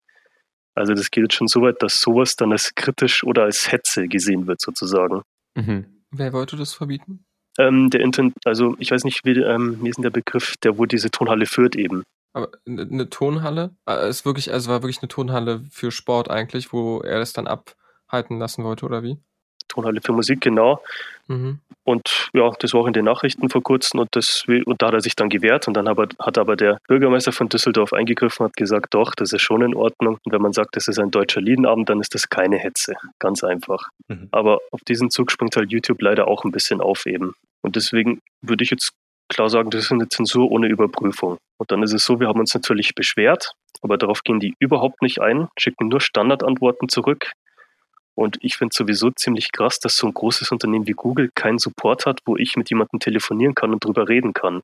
[SPEAKER 4] Also das geht schon so weit, dass sowas dann als kritisch oder als Hetze gesehen wird, sozusagen.
[SPEAKER 3] Mhm. Wer wollte das verbieten?
[SPEAKER 4] Ähm, der Intent, also ich weiß nicht, wie, ähm, wie ist denn der Begriff, der wo diese Tonhalle führt eben.
[SPEAKER 3] Aber eine Tonhalle? Äh, ist wirklich, also war wirklich eine Tonhalle für Sport eigentlich, wo er das dann abhalten lassen wollte, oder wie?
[SPEAKER 4] Tonhalle für Musik, genau. Mhm. Und ja, das war auch in den Nachrichten vor kurzem und, das, und da hat er sich dann gewehrt und dann hat aber der Bürgermeister von Düsseldorf eingegriffen und hat gesagt, doch, das ist schon in Ordnung. Und wenn man sagt, das ist ein deutscher Liedenabend, dann ist das keine Hetze. Ganz einfach. Mhm. Aber auf diesen Zug springt halt YouTube leider auch ein bisschen auf eben. Und deswegen würde ich jetzt klar sagen, das ist eine Zensur ohne Überprüfung. Und dann ist es so, wir haben uns natürlich beschwert, aber darauf gehen die überhaupt nicht ein, schicken nur Standardantworten zurück. Und ich finde sowieso ziemlich krass, dass so ein großes Unternehmen wie Google keinen Support hat, wo ich mit jemandem telefonieren kann und drüber reden kann.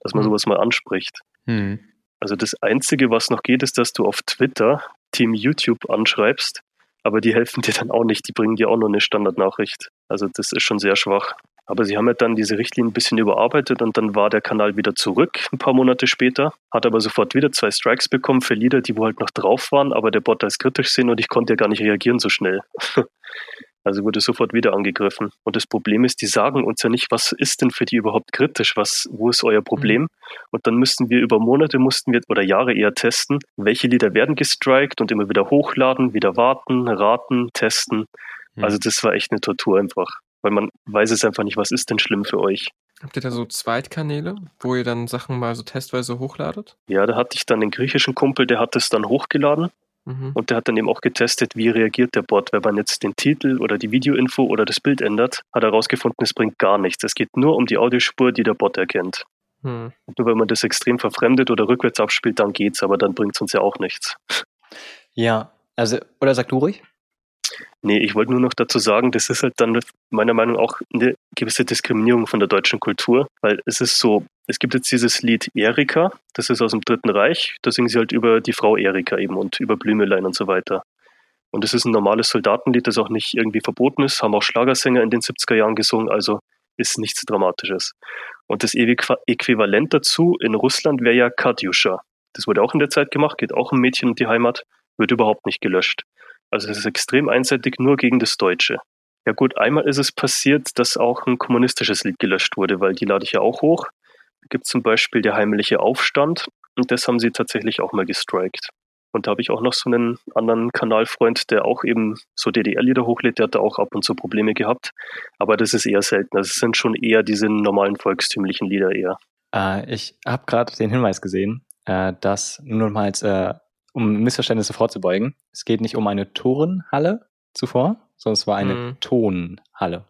[SPEAKER 4] Dass man mhm. sowas mal anspricht. Mhm. Also das Einzige, was noch geht, ist, dass du auf Twitter Team YouTube anschreibst, aber die helfen dir dann auch nicht, die bringen dir auch nur eine Standardnachricht. Also das ist schon sehr schwach. Aber sie haben ja dann diese Richtlinie ein bisschen überarbeitet und dann war der Kanal wieder zurück, ein paar Monate später, hat aber sofort wieder zwei Strikes bekommen für Lieder, die wo halt noch drauf waren, aber der Bot als kritisch sehen und ich konnte ja gar nicht reagieren so schnell. Also wurde sofort wieder angegriffen. Und das Problem ist, die sagen uns ja nicht, was ist denn für die überhaupt kritisch, was, wo ist euer Problem? Mhm. Und dann müssten wir über Monate mussten wir oder Jahre eher testen, welche Lieder werden gestrikt und immer wieder hochladen, wieder warten, raten, testen. Mhm. Also das war echt eine Tortur einfach weil man weiß es einfach nicht, was ist denn schlimm für euch.
[SPEAKER 3] Habt ihr da so Zweitkanäle, wo ihr dann Sachen mal so testweise hochladet?
[SPEAKER 4] Ja, da hatte ich dann den griechischen Kumpel, der hat es dann hochgeladen mhm. und der hat dann eben auch getestet, wie reagiert der Bot. Wenn man jetzt den Titel oder die Videoinfo oder das Bild ändert, hat er herausgefunden, es bringt gar nichts. Es geht nur um die Audiospur, die der Bot erkennt. Mhm. Nur wenn man das extrem verfremdet oder rückwärts abspielt, dann geht's, aber dann bringt es uns ja auch nichts.
[SPEAKER 2] Ja, also, oder sag du ruhig?
[SPEAKER 4] Nee, ich wollte nur noch dazu sagen, das ist halt dann meiner Meinung nach auch eine gewisse Diskriminierung von der deutschen Kultur, weil es ist so, es gibt jetzt dieses Lied Erika, das ist aus dem Dritten Reich, da singen sie halt über die Frau Erika eben und über Blümelein und so weiter. Und es ist ein normales Soldatenlied, das auch nicht irgendwie verboten ist, haben auch Schlagersänger in den 70er Jahren gesungen, also ist nichts Dramatisches. Und das Äquivalent dazu in Russland wäre ja Katyusha. Das wurde auch in der Zeit gemacht, geht auch um Mädchen und die Heimat, wird überhaupt nicht gelöscht. Also es ist extrem einseitig nur gegen das Deutsche. Ja gut, einmal ist es passiert, dass auch ein kommunistisches Lied gelöscht wurde, weil die lade ich ja auch hoch. Da gibt zum Beispiel der heimliche Aufstand und das haben sie tatsächlich auch mal gestrikt. Und da habe ich auch noch so einen anderen Kanalfreund, der auch eben so DDR-Lieder hochlädt, der hat da auch ab und zu Probleme gehabt. Aber das ist eher selten. Das also sind schon eher diese normalen volkstümlichen Lieder eher.
[SPEAKER 2] Äh, ich habe gerade den Hinweis gesehen, äh, dass nur mal als, äh, um Missverständnisse vorzubeugen, es geht nicht um eine Turnhalle zuvor, sondern es war eine hm. Tonhalle.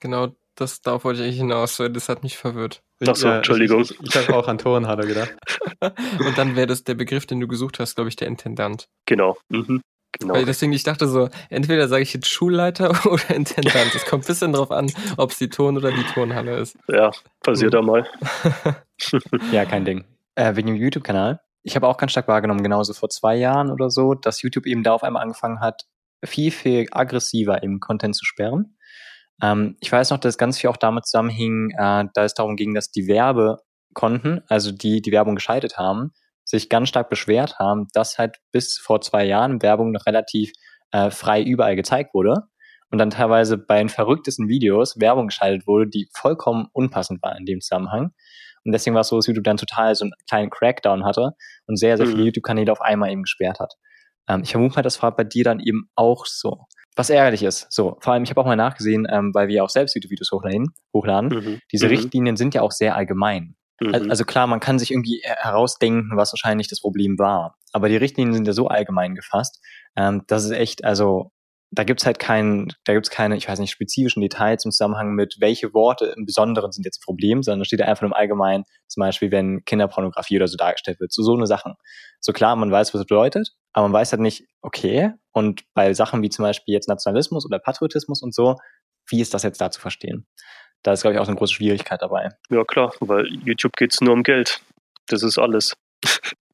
[SPEAKER 3] Genau, das, darauf wollte ich eigentlich hinaus, weil das hat mich verwirrt.
[SPEAKER 4] Ach so, Entschuldigung.
[SPEAKER 1] Ich, ich, ich habe auch an Turnhalle gedacht.
[SPEAKER 3] Und dann wäre das der Begriff, den du gesucht hast, glaube ich, der Intendant.
[SPEAKER 4] Genau. Mhm. Genau.
[SPEAKER 3] Weil deswegen, ich dachte so, entweder sage ich jetzt Schulleiter oder Intendant. Es kommt ein bisschen drauf an, ob es die Ton- oder die Turnhalle ist.
[SPEAKER 4] Ja, passiert da mal.
[SPEAKER 2] ja, kein Ding. Äh, wegen dem YouTube-Kanal. Ich habe auch ganz stark wahrgenommen, genauso vor zwei Jahren oder so, dass YouTube eben da auf einmal angefangen hat, viel, viel aggressiver eben Content zu sperren. Ähm, ich weiß noch, dass ganz viel auch damit zusammenhing, äh, da es darum ging, dass die Werbekonten, also die die Werbung geschaltet haben, sich ganz stark beschwert haben, dass halt bis vor zwei Jahren Werbung noch relativ äh, frei überall gezeigt wurde und dann teilweise bei den verrücktesten Videos Werbung geschaltet wurde, die vollkommen unpassend war in dem Zusammenhang. Und deswegen war es so, dass YouTube dann total so einen kleinen Crackdown hatte und sehr, sehr viele mhm. YouTube-Kanäle auf einmal eben gesperrt hat. Ähm, ich vermute mal, das war bei dir dann eben auch so. Was ärgerlich ist. So, vor allem, ich habe auch mal nachgesehen, ähm, weil wir auch selbst YouTube-Videos hochladen. hochladen. Mhm. Diese mhm. Richtlinien sind ja auch sehr allgemein. Mhm. Also klar, man kann sich irgendwie herausdenken, was wahrscheinlich das Problem war. Aber die Richtlinien sind ja so allgemein gefasst, ähm, dass es echt, also da gibt's halt keinen, da gibt's keine, ich weiß nicht, spezifischen Details im Zusammenhang mit, welche Worte im Besonderen sind jetzt ein Problem, sondern da steht einfach im Allgemeinen, zum Beispiel, wenn Kinderpornografie oder so dargestellt wird, so, so eine Sachen. So klar, man weiß, was es bedeutet, aber man weiß halt nicht, okay, und bei Sachen wie zum Beispiel jetzt Nationalismus oder Patriotismus und so, wie ist das jetzt da zu verstehen? Da ist, glaube ich, auch eine große Schwierigkeit dabei.
[SPEAKER 4] Ja, klar, weil YouTube geht's nur um Geld. Das ist alles.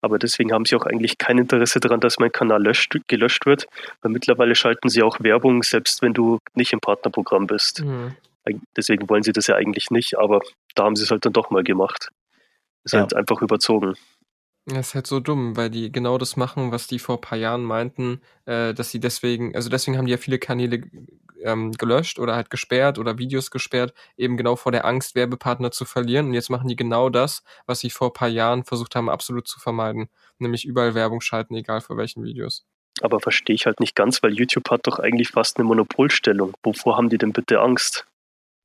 [SPEAKER 4] Aber deswegen haben sie auch eigentlich kein Interesse daran, dass mein Kanal löscht, gelöscht wird, weil mittlerweile schalten sie auch Werbung, selbst wenn du nicht im Partnerprogramm bist. Mhm. Deswegen wollen sie das ja eigentlich nicht, aber da haben sie es halt dann doch mal gemacht. Ist ja. halt einfach überzogen.
[SPEAKER 3] Das ist halt so dumm, weil die genau das machen, was die vor ein paar Jahren meinten, äh, dass sie deswegen, also deswegen haben die ja viele Kanäle ähm, gelöscht oder halt gesperrt oder Videos gesperrt, eben genau vor der Angst, Werbepartner zu verlieren. Und jetzt machen die genau das, was sie vor ein paar Jahren versucht haben, absolut zu vermeiden. Nämlich überall Werbung schalten, egal vor welchen Videos.
[SPEAKER 4] Aber verstehe ich halt nicht ganz, weil YouTube hat doch eigentlich fast eine Monopolstellung. Wovor haben die denn bitte Angst?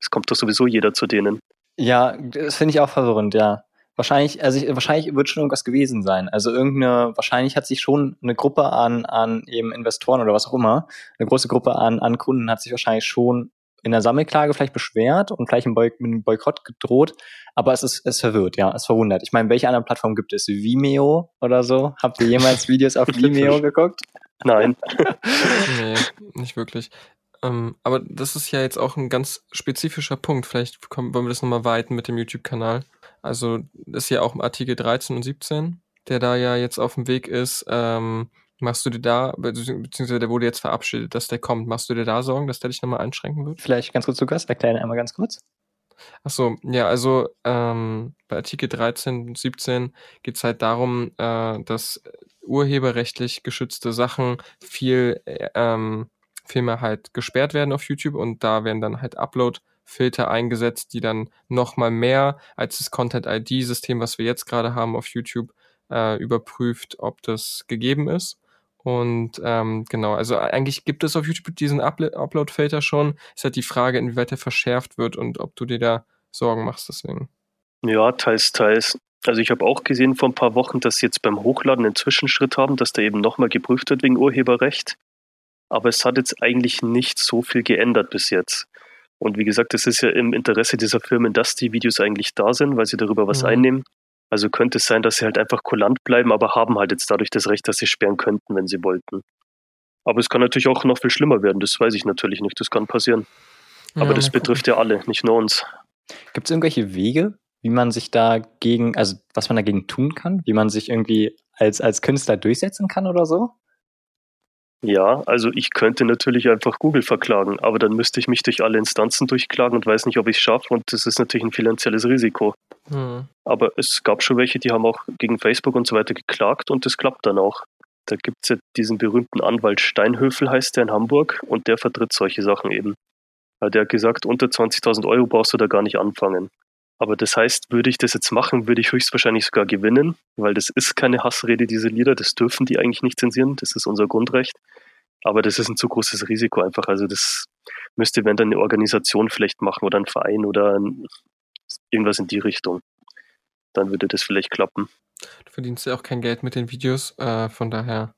[SPEAKER 4] Es kommt doch sowieso jeder zu denen.
[SPEAKER 2] Ja, das finde ich auch verwirrend, ja. Wahrscheinlich, also ich, wahrscheinlich wird schon irgendwas gewesen sein. Also irgendeine, wahrscheinlich hat sich schon eine Gruppe an, an eben Investoren oder was auch immer, eine große Gruppe an, an Kunden hat sich wahrscheinlich schon in der Sammelklage vielleicht beschwert und gleich mit einem Boykott gedroht, aber es ist es verwirrt, ja, es verwundert. Ich meine, welche anderen Plattformen gibt es? Vimeo oder so? Habt ihr jemals Videos auf Vimeo geguckt?
[SPEAKER 4] Nein.
[SPEAKER 3] nee, nicht wirklich. Ähm, aber das ist ja jetzt auch ein ganz spezifischer Punkt. Vielleicht kommen, wollen wir das nochmal weiten mit dem YouTube-Kanal. Also das ist ja auch Artikel 13 und 17, der da ja jetzt auf dem Weg ist. Ähm, machst du dir da, beziehungsweise der wurde jetzt verabschiedet, dass der kommt, machst du dir da Sorgen, dass der dich nochmal einschränken wird?
[SPEAKER 2] Vielleicht ganz kurz, Lukas, erklären einmal ganz kurz.
[SPEAKER 3] Ach so, ja, also ähm, bei Artikel 13 und 17 geht es halt darum, äh, dass urheberrechtlich geschützte Sachen viel, äh, ähm, viel mehr halt gesperrt werden auf YouTube und da werden dann halt Upload- Filter eingesetzt, die dann nochmal mehr als das Content-ID-System, was wir jetzt gerade haben auf YouTube, äh, überprüft, ob das gegeben ist. Und ähm, genau, also eigentlich gibt es auf YouTube diesen Upload-Filter schon. Ist halt die Frage, inwieweit der verschärft wird und ob du dir da Sorgen machst deswegen.
[SPEAKER 4] Ja, teils, teils. Also ich habe auch gesehen vor ein paar Wochen, dass sie jetzt beim Hochladen einen Zwischenschritt haben, dass da eben nochmal geprüft wird wegen Urheberrecht. Aber es hat jetzt eigentlich nicht so viel geändert bis jetzt. Und wie gesagt, es ist ja im Interesse dieser Firmen, dass die Videos eigentlich da sind, weil sie darüber was mhm. einnehmen. Also könnte es sein, dass sie halt einfach kulant bleiben, aber haben halt jetzt dadurch das Recht, dass sie sperren könnten, wenn sie wollten. Aber es kann natürlich auch noch viel schlimmer werden, das weiß ich natürlich nicht, das kann passieren. Aber ja, das betrifft ja alle, nicht nur uns.
[SPEAKER 2] Gibt es irgendwelche Wege, wie man sich dagegen, also was man dagegen tun kann, wie man sich irgendwie als, als Künstler durchsetzen kann oder so?
[SPEAKER 4] Ja, also ich könnte natürlich einfach Google verklagen, aber dann müsste ich mich durch alle Instanzen durchklagen und weiß nicht, ob ich es schaffe und das ist natürlich ein finanzielles Risiko. Hm. Aber es gab schon welche, die haben auch gegen Facebook und so weiter geklagt und das klappt dann auch. Da gibt es ja diesen berühmten Anwalt Steinhöfel, heißt der in Hamburg, und der vertritt solche Sachen eben. Der hat gesagt, unter 20.000 Euro brauchst du da gar nicht anfangen. Aber das heißt, würde ich das jetzt machen, würde ich höchstwahrscheinlich sogar gewinnen, weil das ist keine Hassrede, diese Lieder, das dürfen die eigentlich nicht zensieren, das ist unser Grundrecht. Aber das ist ein zu großes Risiko einfach. Also das müsste, wenn dann eine Organisation vielleicht machen oder ein Verein oder ein, irgendwas in die Richtung. Dann würde das vielleicht klappen.
[SPEAKER 3] Du verdienst ja auch kein Geld mit den Videos, äh, von daher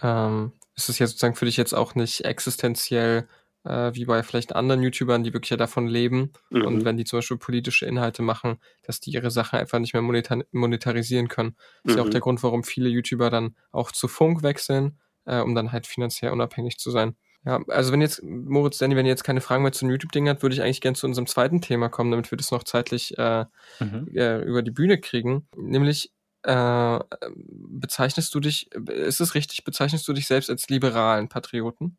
[SPEAKER 3] ähm, ist es ja sozusagen für dich jetzt auch nicht existenziell äh, wie bei vielleicht anderen YouTubern, die wirklich ja davon leben. Mhm. Und wenn die zum Beispiel politische Inhalte machen, dass die ihre Sachen einfach nicht mehr monetar monetarisieren können. Das ist ja auch mhm. der Grund, warum viele YouTuber dann auch zu Funk wechseln, äh, um dann halt finanziell unabhängig zu sein. Ja, also wenn jetzt, Moritz, Danny, wenn ihr jetzt keine Fragen mehr zum YouTube-Ding habt, würde ich eigentlich gerne zu unserem zweiten Thema kommen, damit wir das noch zeitlich äh, mhm. äh, über die Bühne kriegen. Nämlich, äh, bezeichnest du dich, ist es richtig, bezeichnest du dich selbst als liberalen Patrioten?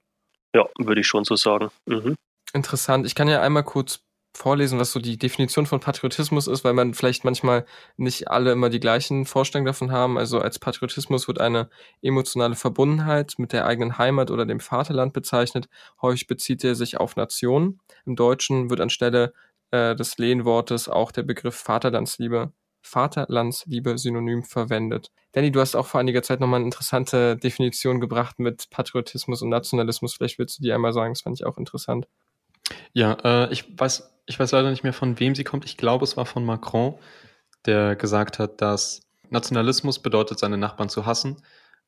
[SPEAKER 4] Ja, würde ich schon so sagen. Mhm.
[SPEAKER 3] Interessant. Ich kann ja einmal kurz vorlesen, was so die Definition von Patriotismus ist, weil man vielleicht manchmal nicht alle immer die gleichen Vorstellungen davon haben. Also als Patriotismus wird eine emotionale Verbundenheit mit der eigenen Heimat oder dem Vaterland bezeichnet. Häufig bezieht er sich auf Nationen. Im Deutschen wird anstelle äh, des Lehnwortes auch der Begriff Vaterlandsliebe Vaterlandsliebe synonym verwendet. Danny, du hast auch vor einiger Zeit nochmal eine interessante Definition gebracht mit Patriotismus und Nationalismus. Vielleicht willst du die einmal sagen, das fand ich auch interessant.
[SPEAKER 1] Ja, äh, ich weiß, ich weiß leider nicht mehr, von wem sie kommt. Ich glaube, es war von Macron, der gesagt hat, dass Nationalismus bedeutet, seine Nachbarn zu hassen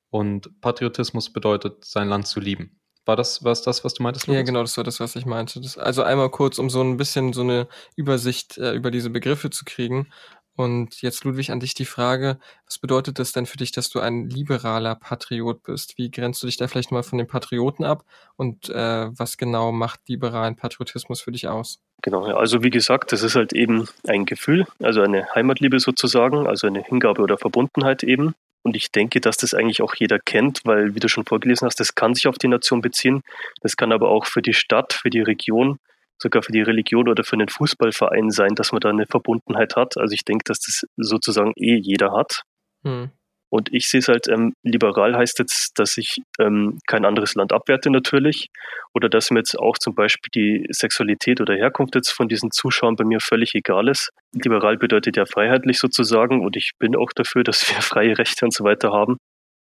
[SPEAKER 1] und Patriotismus bedeutet, sein Land zu lieben. War das was das, was du meintest?
[SPEAKER 3] Lukas? Ja, genau, das war das, was ich meinte. Das, also einmal kurz, um so ein bisschen so eine Übersicht äh, über diese Begriffe zu kriegen. Und jetzt, Ludwig, an dich die Frage, was bedeutet das denn für dich, dass du ein liberaler Patriot bist? Wie grenzt du dich da vielleicht mal von den Patrioten ab? Und äh, was genau macht liberalen Patriotismus für dich aus?
[SPEAKER 4] Genau, also wie gesagt, das ist halt eben ein Gefühl, also eine Heimatliebe sozusagen, also eine Hingabe oder Verbundenheit eben. Und ich denke, dass das eigentlich auch jeder kennt, weil, wie du schon vorgelesen hast, das kann sich auf die Nation beziehen. Das kann aber auch für die Stadt, für die Region sogar für die Religion oder für einen Fußballverein sein, dass man da eine Verbundenheit hat. Also ich denke, dass das sozusagen eh jeder hat. Hm. Und ich sehe es halt, ähm, liberal heißt jetzt, dass ich ähm, kein anderes Land abwerte natürlich oder dass mir jetzt auch zum Beispiel die Sexualität oder Herkunft jetzt von diesen Zuschauern bei mir völlig egal ist. Liberal bedeutet ja freiheitlich sozusagen und ich bin auch dafür, dass wir freie Rechte und so weiter haben.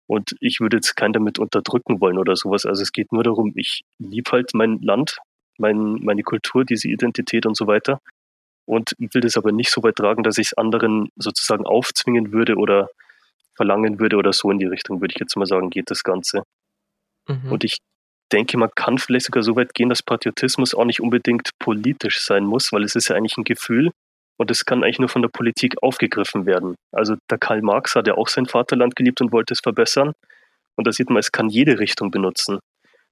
[SPEAKER 4] Und ich würde jetzt keinen damit unterdrücken wollen oder sowas. Also es geht nur darum, ich liebe halt mein Land mein, meine Kultur, diese Identität und so weiter. Und will das aber nicht so weit tragen, dass ich es anderen sozusagen aufzwingen würde oder verlangen würde oder so in die Richtung, würde ich jetzt mal sagen, geht das Ganze. Mhm. Und ich denke, man kann vielleicht sogar so weit gehen, dass Patriotismus auch nicht unbedingt politisch sein muss, weil es ist ja eigentlich ein Gefühl und es kann eigentlich nur von der Politik aufgegriffen werden. Also der Karl Marx hat ja auch sein Vaterland geliebt und wollte es verbessern. Und da sieht man, es kann jede Richtung benutzen.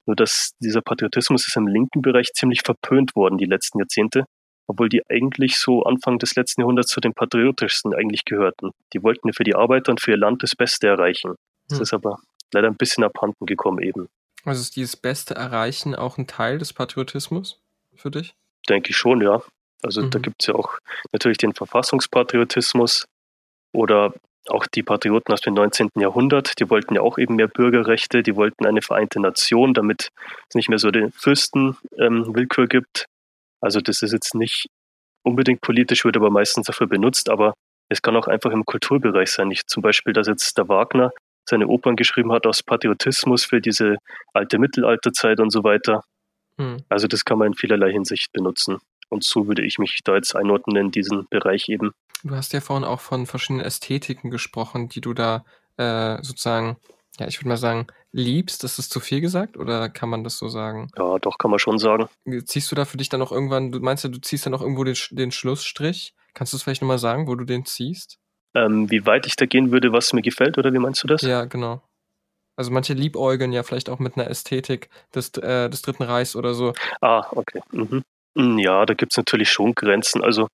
[SPEAKER 4] Nur dass dieser Patriotismus ist im linken Bereich ziemlich verpönt worden die letzten Jahrzehnte, obwohl die eigentlich so Anfang des letzten Jahrhunderts zu den patriotischsten eigentlich gehörten. Die wollten ja für die Arbeiter und für ihr Land das Beste erreichen. Das hm. ist aber leider ein bisschen abhanden gekommen eben.
[SPEAKER 3] Also ist dieses Beste erreichen auch ein Teil des Patriotismus für dich?
[SPEAKER 4] Denke ich schon, ja. Also mhm. da gibt es ja auch natürlich den Verfassungspatriotismus oder auch die Patrioten aus dem 19. Jahrhundert, die wollten ja auch eben mehr Bürgerrechte, die wollten eine vereinte Nation, damit es nicht mehr so den Fürsten ähm, Willkür gibt. Also das ist jetzt nicht unbedingt politisch, wird aber meistens dafür benutzt, aber es kann auch einfach im Kulturbereich sein. Ich, zum Beispiel, dass jetzt der Wagner seine Opern geschrieben hat aus Patriotismus für diese alte Mittelalterzeit und so weiter. Hm. Also das kann man in vielerlei Hinsicht benutzen. Und so würde ich mich da jetzt einordnen in diesen Bereich eben.
[SPEAKER 3] Du hast ja vorhin auch von verschiedenen Ästhetiken gesprochen, die du da äh, sozusagen, ja, ich würde mal sagen, liebst. Das ist zu viel gesagt oder kann man das so sagen?
[SPEAKER 4] Ja, doch, kann man schon sagen.
[SPEAKER 3] Ziehst du da für dich dann auch irgendwann, du meinst ja, du ziehst dann auch irgendwo den, den Schlussstrich? Kannst du es vielleicht nochmal sagen, wo du den ziehst?
[SPEAKER 4] Ähm, wie weit ich da gehen würde, was mir gefällt, oder wie meinst du das?
[SPEAKER 3] Ja, genau. Also manche liebäugeln ja vielleicht auch mit einer Ästhetik des, äh, des Dritten Reichs oder so.
[SPEAKER 4] Ah, okay. Mhm. Hm, ja, da gibt es natürlich schon Grenzen. Also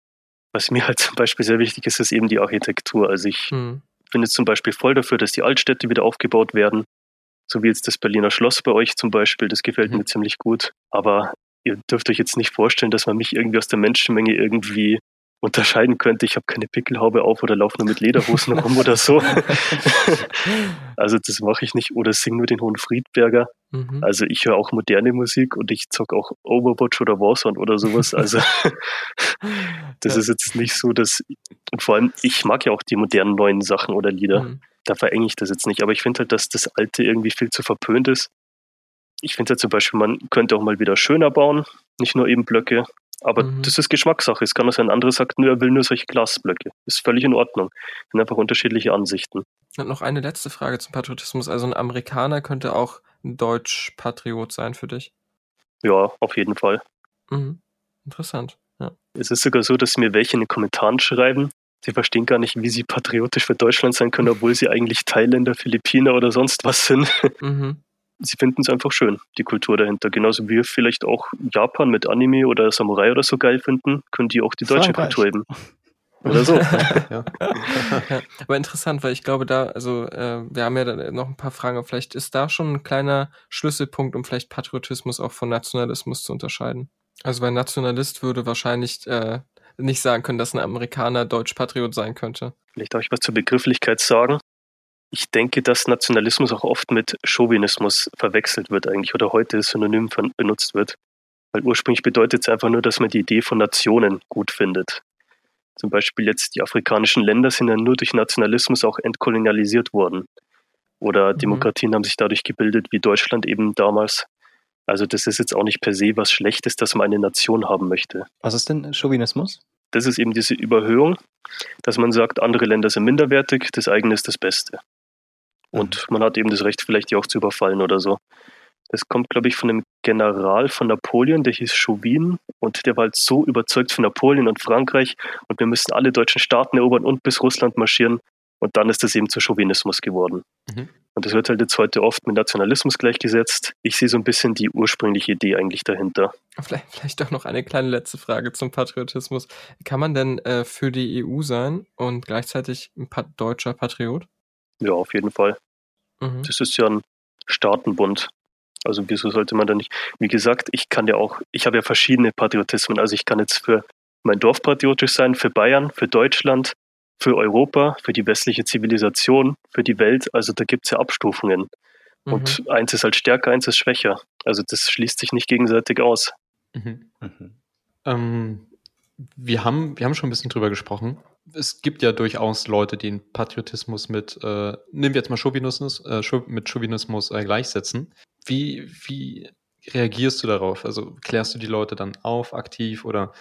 [SPEAKER 4] was mir halt zum Beispiel sehr wichtig ist, ist eben die Architektur. Also ich mhm. bin jetzt zum Beispiel voll dafür, dass die Altstädte wieder aufgebaut werden. So wie jetzt das Berliner Schloss bei euch zum Beispiel, das gefällt mhm. mir ziemlich gut. Aber ihr dürft euch jetzt nicht vorstellen, dass man mich irgendwie aus der Menschenmenge irgendwie unterscheiden könnte, ich habe keine Pickelhaube auf oder laufe nur mit Lederhosen rum oder so. also das mache ich nicht oder singe nur den Hohen Friedberger. Mhm. Also ich höre auch moderne Musik und ich zocke auch Overwatch oder Warzone oder sowas. Also das ja. ist jetzt nicht so, dass und vor allem ich mag ja auch die modernen neuen Sachen oder Lieder. Mhm. Da verenge ich das jetzt nicht, aber ich finde halt, dass das alte irgendwie viel zu verpönt ist. Ich finde ja zum Beispiel, man könnte auch mal wieder schöner bauen, nicht nur eben Blöcke. Aber mhm. das ist Geschmackssache. Es kann auch sein, ein anderer sagt, nur er will nur solche Glasblöcke. Ist völlig in Ordnung. Das sind einfach unterschiedliche Ansichten.
[SPEAKER 3] Und noch eine letzte Frage zum Patriotismus. Also ein Amerikaner könnte auch ein Deutsch-Patriot sein für dich?
[SPEAKER 4] Ja, auf jeden Fall.
[SPEAKER 3] Mhm. Interessant. Ja.
[SPEAKER 4] Es ist sogar so, dass mir welche in den Kommentaren schreiben, sie verstehen gar nicht, wie sie patriotisch für Deutschland sein können, obwohl sie eigentlich Thailänder, Philippiner oder sonst was sind. Mhm sie finden es einfach schön, die Kultur dahinter. Genauso wie wir vielleicht auch Japan mit Anime oder Samurai oder so geil finden, können die auch die deutsche Frankreich. Kultur eben. Oder so.
[SPEAKER 3] ja. Aber interessant, weil ich glaube, da, also äh, wir haben ja noch ein paar Fragen, aber vielleicht ist da schon ein kleiner Schlüsselpunkt, um vielleicht Patriotismus auch von Nationalismus zu unterscheiden. Also weil Nationalist würde wahrscheinlich äh, nicht sagen können, dass ein Amerikaner Deutsch-Patriot sein könnte.
[SPEAKER 4] Vielleicht darf ich was zur Begrifflichkeit sagen. Ich denke, dass Nationalismus auch oft mit Chauvinismus verwechselt wird eigentlich oder heute synonym benutzt wird. Weil ursprünglich bedeutet es einfach nur, dass man die Idee von Nationen gut findet. Zum Beispiel jetzt die afrikanischen Länder sind ja nur durch Nationalismus auch entkolonialisiert worden. Oder mhm. Demokratien haben sich dadurch gebildet, wie Deutschland eben damals. Also das ist jetzt auch nicht per se was Schlechtes, dass man eine Nation haben möchte.
[SPEAKER 2] Was ist denn Chauvinismus?
[SPEAKER 4] Das ist eben diese Überhöhung, dass man sagt, andere Länder sind minderwertig, das eigene ist das Beste. Und man hat eben das Recht, vielleicht die auch zu überfallen oder so. Das kommt, glaube ich, von einem General von Napoleon, der hieß Chauvin und der war halt so überzeugt von Napoleon und Frankreich und wir müssen alle deutschen Staaten erobern und bis Russland marschieren. Und dann ist das eben zu Chauvinismus geworden. Mhm. Und das wird halt jetzt heute oft mit Nationalismus gleichgesetzt. Ich sehe so ein bisschen die ursprüngliche Idee eigentlich dahinter.
[SPEAKER 3] Vielleicht, vielleicht auch noch eine kleine letzte Frage zum Patriotismus. Kann man denn äh, für die EU sein und gleichzeitig ein pa deutscher Patriot?
[SPEAKER 4] Ja, auf jeden Fall. Mhm. Das ist ja ein Staatenbund. Also wieso sollte man da nicht? Wie gesagt, ich kann ja auch, ich habe ja verschiedene Patriotismen. Also ich kann jetzt für mein Dorf patriotisch sein, für Bayern, für Deutschland, für Europa, für die westliche Zivilisation, für die Welt. Also da gibt es ja Abstufungen. Mhm. Und eins ist halt stärker, eins ist schwächer. Also das schließt sich nicht gegenseitig aus. Mhm.
[SPEAKER 1] Mhm. Ähm, wir, haben, wir haben schon ein bisschen drüber gesprochen es gibt ja durchaus Leute, die den Patriotismus mit, äh, nehmen wir jetzt mal Chauvinismus, äh, mit Chauvinismus äh, gleichsetzen. Wie, wie reagierst du darauf? Also klärst du die Leute dann auf, aktiv, oder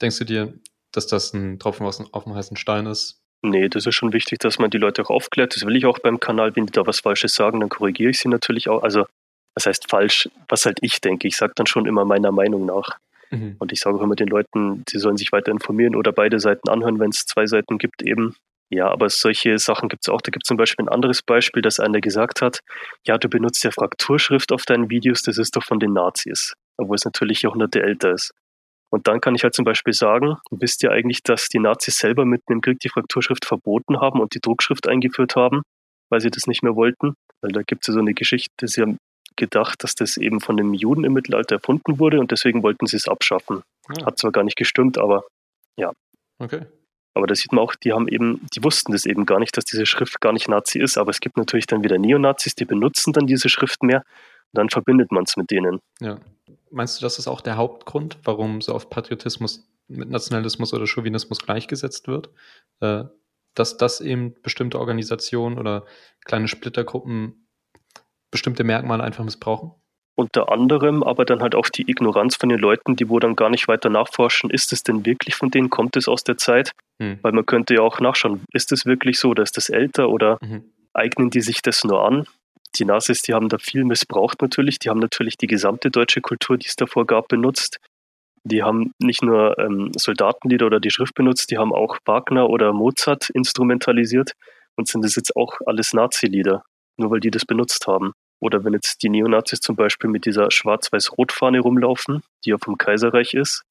[SPEAKER 1] denkst du dir, dass das ein Tropfen auf, auf dem heißen Stein ist?
[SPEAKER 4] Nee, das ist schon wichtig, dass man die Leute auch aufklärt. Das will ich auch beim Kanal. Wenn die da was Falsches sagen, dann korrigiere ich sie natürlich auch. Also, was heißt falsch? Was halt ich denke. Ich sage dann schon immer meiner Meinung nach. Mhm. Und ich sage auch immer den Leuten, sie sollen sich weiter informieren oder beide Seiten anhören, wenn es zwei Seiten gibt eben. Ja, aber solche Sachen gibt es auch. Da gibt es zum Beispiel ein anderes Beispiel, dass einer gesagt hat, ja, du benutzt ja Frakturschrift auf deinen Videos, das ist doch von den Nazis, obwohl es natürlich Jahrhunderte älter ist. Und dann kann ich halt zum Beispiel sagen, du wisst ja eigentlich, dass die Nazis selber mitten im Krieg die Frakturschrift verboten haben und die Druckschrift eingeführt haben, weil sie das nicht mehr wollten. Weil da gibt es ja so eine Geschichte, sie haben gedacht, dass das eben von den Juden im Mittelalter erfunden wurde und deswegen wollten sie es abschaffen. Ah. Hat zwar gar nicht gestimmt, aber ja.
[SPEAKER 1] Okay.
[SPEAKER 4] Aber da sieht man auch, die haben eben, die wussten das eben gar nicht, dass diese Schrift gar nicht Nazi ist, aber es gibt natürlich dann wieder Neonazis, die benutzen dann diese Schrift mehr und dann verbindet man es mit denen.
[SPEAKER 1] Ja. Meinst du, das ist auch der Hauptgrund, warum so oft Patriotismus mit Nationalismus oder Chauvinismus gleichgesetzt wird? Äh, dass das eben bestimmte Organisationen oder kleine Splittergruppen bestimmte Merkmale einfach missbrauchen?
[SPEAKER 4] Unter anderem, aber dann halt auch die Ignoranz von den Leuten, die wo dann gar nicht weiter nachforschen, ist es denn wirklich von denen, kommt es aus der Zeit? Hm. Weil man könnte ja auch nachschauen, ist es wirklich so oder ist das älter oder mhm. eignen die sich das nur an? Die Nazis, die haben da viel missbraucht natürlich, die haben natürlich die gesamte deutsche Kultur, die es davor gab, benutzt. Die haben nicht nur ähm, Soldatenlieder oder die Schrift benutzt, die haben auch Wagner oder Mozart instrumentalisiert und sind das jetzt auch alles Nazi-Lieder, nur weil die das benutzt haben. Oder wenn jetzt die Neonazis zum Beispiel mit dieser Schwarz-Weiß-Rot-Fahne rumlaufen, die ja vom Kaiserreich ist,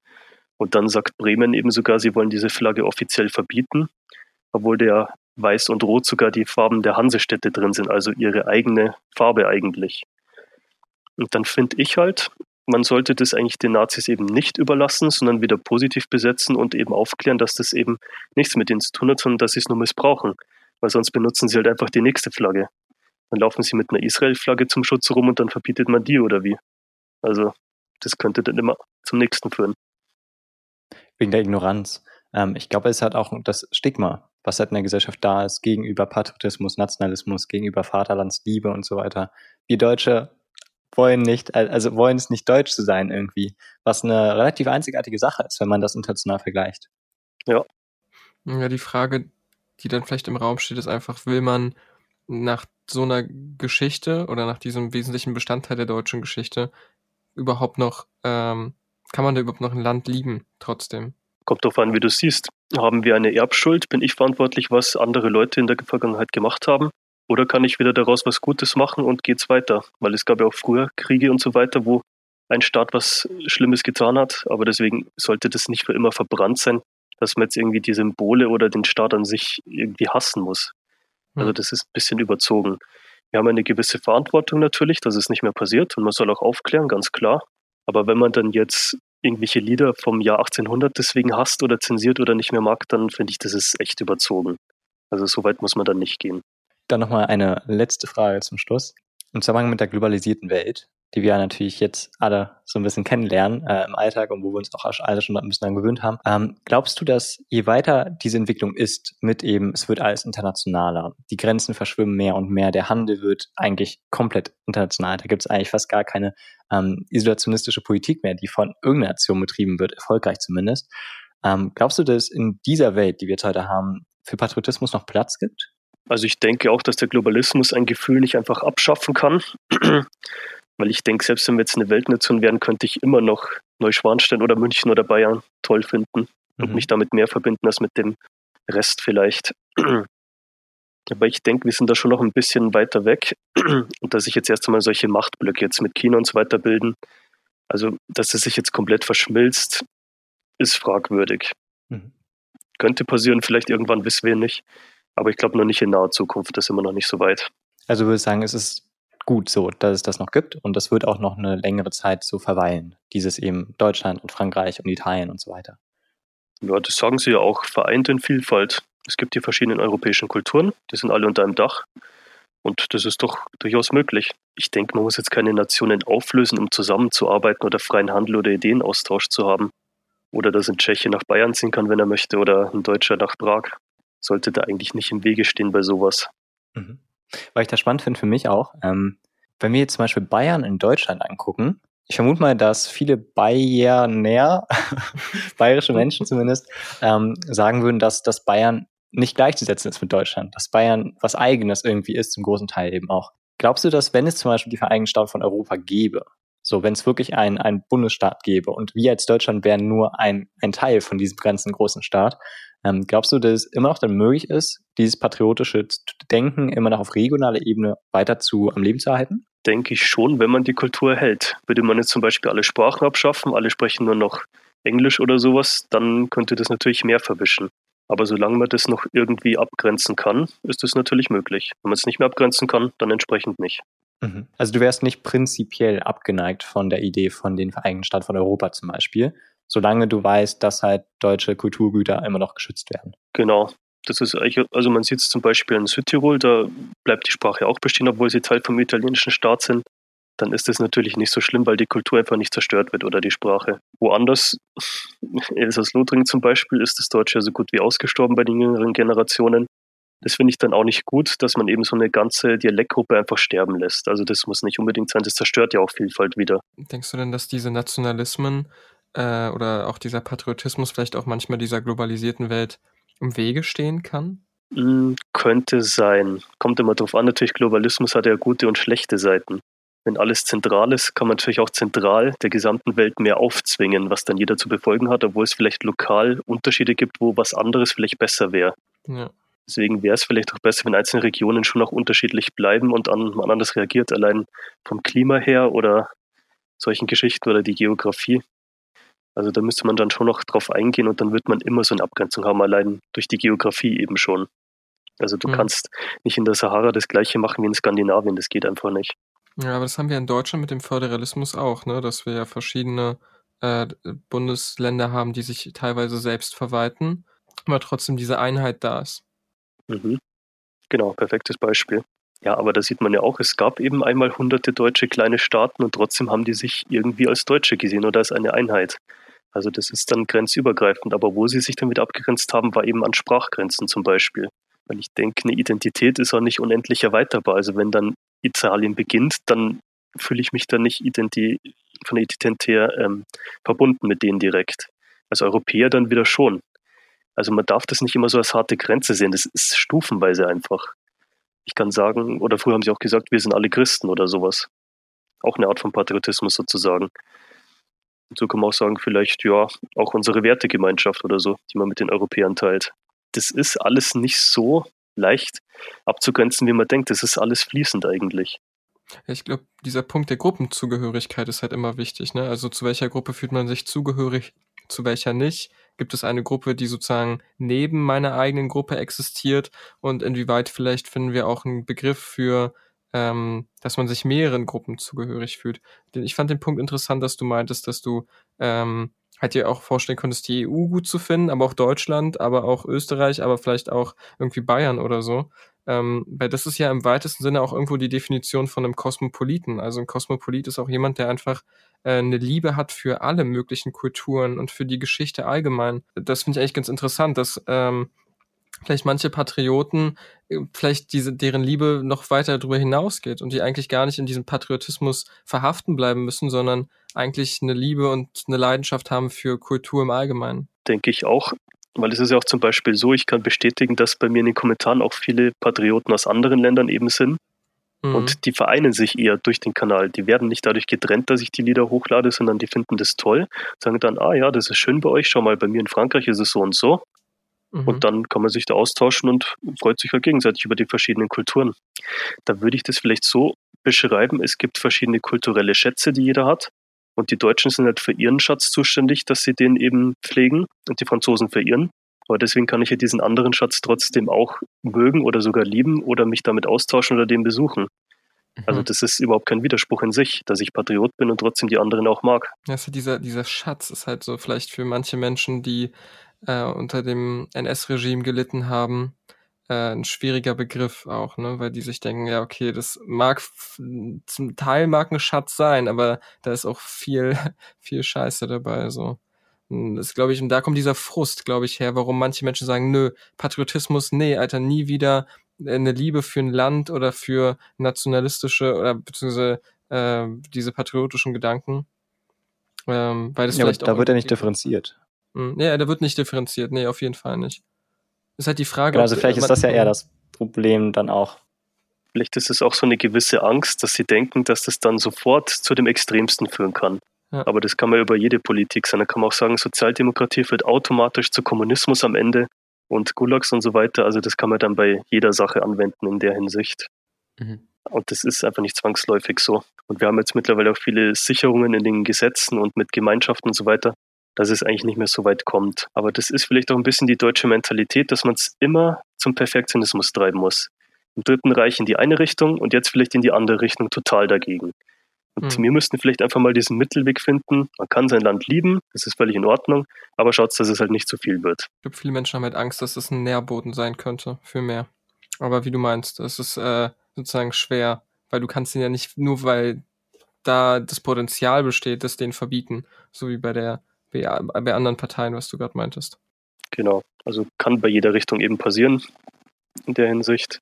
[SPEAKER 4] und dann sagt Bremen eben sogar, sie wollen diese Flagge offiziell verbieten, obwohl der Weiß und Rot sogar die Farben der Hansestädte drin sind, also ihre eigene Farbe eigentlich. Und dann finde ich halt, man sollte das eigentlich den Nazis eben nicht überlassen, sondern wieder positiv besetzen und eben aufklären, dass das eben nichts mit ihnen zu tun hat, sondern dass sie es nur missbrauchen. Weil sonst benutzen sie halt einfach die nächste Flagge. Dann laufen sie mit einer Israel-Flagge zum Schutz rum und dann verbietet man die oder wie. Also, das könnte dann immer zum nächsten führen.
[SPEAKER 2] Wegen der Ignoranz. Ähm, ich glaube, es hat auch das Stigma, was halt in der Gesellschaft da ist, gegenüber Patriotismus, Nationalismus, gegenüber Vaterlandsliebe und so weiter. Wir Deutsche wollen nicht, also wollen es nicht deutsch zu sein irgendwie, was eine relativ einzigartige Sache ist, wenn man das international vergleicht.
[SPEAKER 3] Ja. Ja, die Frage, die dann vielleicht im Raum steht, ist einfach, will man nach so einer Geschichte oder nach diesem wesentlichen Bestandteil der deutschen Geschichte überhaupt noch, ähm, kann man da überhaupt noch ein Land lieben trotzdem?
[SPEAKER 4] Kommt darauf an, wie du siehst. Haben wir eine Erbschuld? Bin ich verantwortlich, was andere Leute in der Vergangenheit gemacht haben? Oder kann ich wieder daraus was Gutes machen und geht's weiter? Weil es gab ja auch früher Kriege und so weiter, wo ein Staat was Schlimmes getan hat, aber deswegen sollte das nicht für immer verbrannt sein, dass man jetzt irgendwie die Symbole oder den Staat an sich irgendwie hassen muss. Also hm. das ist ein bisschen überzogen. Wir haben eine gewisse Verantwortung natürlich, dass es nicht mehr passiert und man soll auch aufklären, ganz klar. Aber wenn man dann jetzt irgendwelche Lieder vom Jahr 1800 deswegen hasst oder zensiert oder nicht mehr mag, dann finde ich, das ist echt überzogen. Also so weit muss man dann nicht gehen.
[SPEAKER 2] Dann nochmal eine letzte Frage zum Schluss. Im Zusammenhang mit der globalisierten Welt die wir natürlich jetzt alle so ein bisschen kennenlernen äh, im Alltag und wo wir uns auch alle schon ein bisschen daran gewöhnt haben. Ähm, glaubst du, dass je weiter diese Entwicklung ist, mit eben, es wird alles internationaler, die Grenzen verschwimmen mehr und mehr, der Handel wird eigentlich komplett international, da gibt es eigentlich fast gar keine ähm, isolationistische Politik mehr, die von irgendeiner Nation betrieben wird, erfolgreich zumindest. Ähm, glaubst du, dass in dieser Welt, die wir jetzt heute haben, für Patriotismus noch Platz gibt?
[SPEAKER 4] Also ich denke auch, dass der Globalismus ein Gefühl nicht einfach abschaffen kann. Weil ich denke, selbst wenn wir jetzt eine Weltnation wären, könnte ich immer noch Neuschwanstein oder München oder Bayern toll finden und mhm. mich damit mehr verbinden als mit dem Rest vielleicht. Aber ich denke, wir sind da schon noch ein bisschen weiter weg und dass sich jetzt erst einmal solche Machtblöcke jetzt mit China und so weiter bilden, also dass es sich jetzt komplett verschmilzt, ist fragwürdig. Mhm. Könnte passieren, vielleicht irgendwann wissen wir nicht, aber ich glaube noch nicht in naher Zukunft, das ist immer noch nicht so weit.
[SPEAKER 2] Also würde ich sagen, es ist gut so, dass es das noch gibt und das wird auch noch eine längere Zeit so verweilen. Dieses eben Deutschland und Frankreich und Italien und so weiter.
[SPEAKER 4] Ja, das sagen sie ja auch, vereint in Vielfalt. Es gibt die verschiedenen europäischen Kulturen, die sind alle unter einem Dach. Und das ist doch durchaus möglich. Ich denke, man muss jetzt keine Nationen auflösen, um zusammenzuarbeiten oder freien Handel oder Ideenaustausch zu haben. Oder dass ein Tscheche nach Bayern ziehen kann, wenn er möchte, oder ein Deutscher nach Prag. Sollte da eigentlich nicht im Wege stehen bei sowas.
[SPEAKER 2] Mhm. Weil ich das spannend finde für mich auch, ähm, wenn wir jetzt zum Beispiel Bayern in Deutschland angucken, ich vermute mal, dass viele Bayerner, bayerische Menschen zumindest, ähm, sagen würden, dass, dass Bayern nicht gleichzusetzen ist mit Deutschland, dass Bayern was Eigenes irgendwie ist, zum großen Teil eben auch. Glaubst du, dass wenn es zum Beispiel die Vereinigten Staaten von Europa gäbe, so wenn es wirklich einen, einen Bundesstaat gäbe und wir als Deutschland wären nur ein, ein Teil von diesem ganzen großen Staat, ähm, glaubst du, dass es immer noch dann möglich ist, dieses patriotische Denken immer noch auf regionaler Ebene weiter zu am Leben zu erhalten?
[SPEAKER 4] Denke ich schon, wenn man die Kultur erhält. Würde man jetzt zum Beispiel alle Sprachen abschaffen, alle sprechen nur noch Englisch oder sowas, dann könnte das natürlich mehr verwischen. Aber solange man das noch irgendwie abgrenzen kann, ist das natürlich möglich. Wenn man es nicht mehr abgrenzen kann, dann entsprechend nicht.
[SPEAKER 2] Mhm. Also du wärst nicht prinzipiell abgeneigt von der Idee von den Vereinigten Staaten von Europa zum Beispiel, solange du weißt, dass halt deutsche Kulturgüter immer noch geschützt werden.
[SPEAKER 4] Genau. Das ist also man sieht es zum Beispiel in Südtirol, da bleibt die Sprache auch bestehen, obwohl sie Teil vom italienischen Staat sind. Dann ist das natürlich nicht so schlimm, weil die Kultur einfach nicht zerstört wird oder die Sprache. Woanders, Elsass-Lothringen zum Beispiel, ist das Deutsche so gut wie ausgestorben bei den jüngeren Generationen. Das finde ich dann auch nicht gut, dass man eben so eine ganze Dialektgruppe einfach sterben lässt. Also das muss nicht unbedingt sein, das zerstört ja auch Vielfalt wieder.
[SPEAKER 3] Denkst du denn, dass diese Nationalismen äh, oder auch dieser Patriotismus vielleicht auch manchmal dieser globalisierten Welt im Wege stehen kann?
[SPEAKER 4] Mm, könnte sein. Kommt immer drauf an. Natürlich, Globalismus hat ja gute und schlechte Seiten. Wenn alles zentral ist, kann man natürlich auch zentral der gesamten Welt mehr aufzwingen, was dann jeder zu befolgen hat, obwohl es vielleicht lokal Unterschiede gibt, wo was anderes vielleicht besser wäre. Ja. Deswegen wäre es vielleicht auch besser, wenn einzelne Regionen schon auch unterschiedlich bleiben und an, man anders reagiert, allein vom Klima her oder solchen Geschichten oder die Geografie. Also da müsste man dann schon noch drauf eingehen und dann wird man immer so eine Abgrenzung haben, allein durch die Geografie eben schon. Also du mhm. kannst nicht in der Sahara das gleiche machen wie in Skandinavien, das geht einfach nicht.
[SPEAKER 3] Ja, aber das haben wir in Deutschland mit dem Föderalismus auch, ne? dass wir ja verschiedene äh, Bundesländer haben, die sich teilweise selbst verwalten, aber trotzdem diese Einheit da ist.
[SPEAKER 4] Mhm. Genau, perfektes Beispiel. Ja, aber da sieht man ja auch, es gab eben einmal hunderte deutsche kleine Staaten und trotzdem haben die sich irgendwie als Deutsche gesehen oder als eine Einheit. Also das ist dann grenzübergreifend. Aber wo sie sich damit abgegrenzt haben, war eben an Sprachgrenzen zum Beispiel. Weil ich denke, eine Identität ist auch nicht unendlich erweiterbar. Also wenn dann Italien beginnt, dann fühle ich mich dann nicht identi von der Identität her ähm, verbunden mit denen direkt. Als Europäer dann wieder schon. Also man darf das nicht immer so als harte Grenze sehen. Das ist stufenweise einfach. Ich kann sagen, oder früher haben sie auch gesagt, wir sind alle Christen oder sowas. Auch eine Art von Patriotismus sozusagen. Und so kann man auch sagen, vielleicht ja, auch unsere Wertegemeinschaft oder so, die man mit den Europäern teilt. Das ist alles nicht so leicht abzugrenzen, wie man denkt. Das ist alles fließend eigentlich.
[SPEAKER 3] Ich glaube, dieser Punkt der Gruppenzugehörigkeit ist halt immer wichtig. Ne? Also zu welcher Gruppe fühlt man sich zugehörig, zu welcher nicht? Gibt es eine Gruppe, die sozusagen neben meiner eigenen Gruppe existiert? Und inwieweit vielleicht finden wir auch einen Begriff für, ähm, dass man sich mehreren Gruppen zugehörig fühlt? Ich fand den Punkt interessant, dass du meintest, dass du ähm, halt dir auch vorstellen konntest, die EU gut zu finden, aber auch Deutschland, aber auch Österreich, aber vielleicht auch irgendwie Bayern oder so. Ähm, weil das ist ja im weitesten Sinne auch irgendwo die Definition von einem Kosmopoliten. Also ein Kosmopolit ist auch jemand, der einfach äh, eine Liebe hat für alle möglichen Kulturen und für die Geschichte allgemein. Das finde ich eigentlich ganz interessant, dass ähm, vielleicht manche Patrioten äh, vielleicht diese deren Liebe noch weiter darüber hinausgeht und die eigentlich gar nicht in diesem Patriotismus verhaften bleiben müssen, sondern eigentlich eine Liebe und eine Leidenschaft haben für Kultur im Allgemeinen.
[SPEAKER 4] Denke ich auch. Weil es ist ja auch zum Beispiel so, ich kann bestätigen, dass bei mir in den Kommentaren auch viele Patrioten aus anderen Ländern eben sind. Mhm. Und die vereinen sich eher durch den Kanal. Die werden nicht dadurch getrennt, dass ich die Lieder hochlade, sondern die finden das toll, sagen dann, ah ja, das ist schön bei euch, schau mal, bei mir in Frankreich ist es so und so. Mhm. Und dann kann man sich da austauschen und freut sich halt gegenseitig über die verschiedenen Kulturen. Da würde ich das vielleicht so beschreiben, es gibt verschiedene kulturelle Schätze, die jeder hat. Und die Deutschen sind halt für ihren Schatz zuständig, dass sie den eben pflegen und die Franzosen für ihren. Aber deswegen kann ich ja diesen anderen Schatz trotzdem auch mögen oder sogar lieben oder mich damit austauschen oder den besuchen. Also mhm. das ist überhaupt kein Widerspruch in sich, dass ich Patriot bin und trotzdem die anderen auch mag.
[SPEAKER 3] Also dieser, dieser Schatz ist halt so vielleicht für manche Menschen, die äh, unter dem NS-Regime gelitten haben, äh, ein schwieriger Begriff auch, ne? Weil die sich denken, ja, okay, das mag zum Teil mag ein Schatz sein, aber da ist auch viel, viel Scheiße dabei. So. Das glaube ich, und da kommt dieser Frust, glaube ich, her, warum manche Menschen sagen, nö, Patriotismus, nee, Alter, nie wieder eine Liebe für ein Land oder für nationalistische oder beziehungsweise äh, diese patriotischen Gedanken.
[SPEAKER 2] Ähm, weil das ja, vielleicht da wird er nicht differenziert.
[SPEAKER 3] Hm, ja, da wird nicht differenziert, nee, auf jeden Fall nicht. Ist halt die Frage.
[SPEAKER 2] Genau, also vielleicht ist das ja eher das Problem dann auch.
[SPEAKER 4] Vielleicht ist es auch so eine gewisse Angst, dass sie denken, dass das dann sofort zu dem Extremsten führen kann. Ja. Aber das kann man über jede Politik sein. Da kann man auch sagen, Sozialdemokratie führt automatisch zu Kommunismus am Ende und Gulags und so weiter. Also das kann man dann bei jeder Sache anwenden in der Hinsicht. Mhm. Und das ist einfach nicht zwangsläufig so. Und wir haben jetzt mittlerweile auch viele Sicherungen in den Gesetzen und mit Gemeinschaften und so weiter, dass es eigentlich nicht mehr so weit kommt. Aber das ist vielleicht auch ein bisschen die deutsche Mentalität, dass man es immer zum Perfektionismus treiben muss. Im Dritten Reich in die eine Richtung und jetzt vielleicht in die andere Richtung total dagegen. Und mhm. wir müssten vielleicht einfach mal diesen Mittelweg finden. Man kann sein Land lieben, das ist völlig in Ordnung, aber schaut, dass es halt nicht zu viel wird.
[SPEAKER 3] Ich glaube, viele Menschen haben halt Angst, dass es ein Nährboden sein könnte für mehr. Aber wie du meinst, es ist äh, sozusagen schwer, weil du kannst ihn ja nicht, nur weil da das Potenzial besteht, das den verbieten, so wie bei der bei anderen Parteien, was du gerade meintest.
[SPEAKER 4] Genau, also kann bei jeder Richtung eben passieren in der Hinsicht.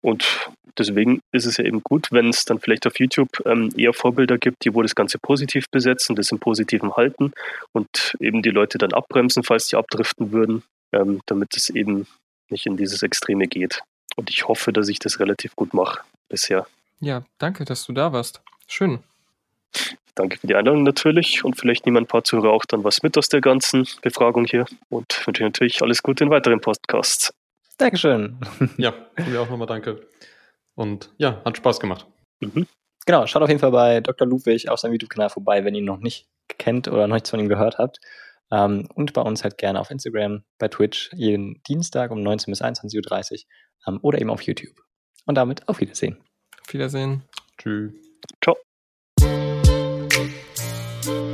[SPEAKER 4] Und deswegen ist es ja eben gut, wenn es dann vielleicht auf YouTube ähm, eher Vorbilder gibt, die wo das Ganze positiv besetzen, das im Positiven halten und eben die Leute dann abbremsen, falls die abdriften würden, ähm, damit es eben nicht in dieses Extreme geht. Und ich hoffe, dass ich das relativ gut mache bisher.
[SPEAKER 3] Ja, danke, dass du da warst. Schön.
[SPEAKER 4] Danke für die Einladung natürlich und vielleicht nehmen ein paar Zuhörer auch dann was mit aus der ganzen Befragung hier und wünsche natürlich alles Gute in weiteren Podcasts.
[SPEAKER 2] Dankeschön.
[SPEAKER 1] Ja, von mir auch nochmal danke. Und ja, hat Spaß gemacht.
[SPEAKER 2] Mhm. Genau, schaut auf jeden Fall bei Dr. Ludwig auf seinem YouTube-Kanal vorbei, wenn ihr ihn noch nicht kennt oder noch nichts von ihm gehört habt. Ähm, und bei uns halt gerne auf Instagram, bei Twitch jeden Dienstag um 19 bis 21.30 Uhr ähm, oder eben auf YouTube. Und damit auf Wiedersehen.
[SPEAKER 3] Auf Wiedersehen.
[SPEAKER 1] Tschüss.
[SPEAKER 4] Ciao. Thank you.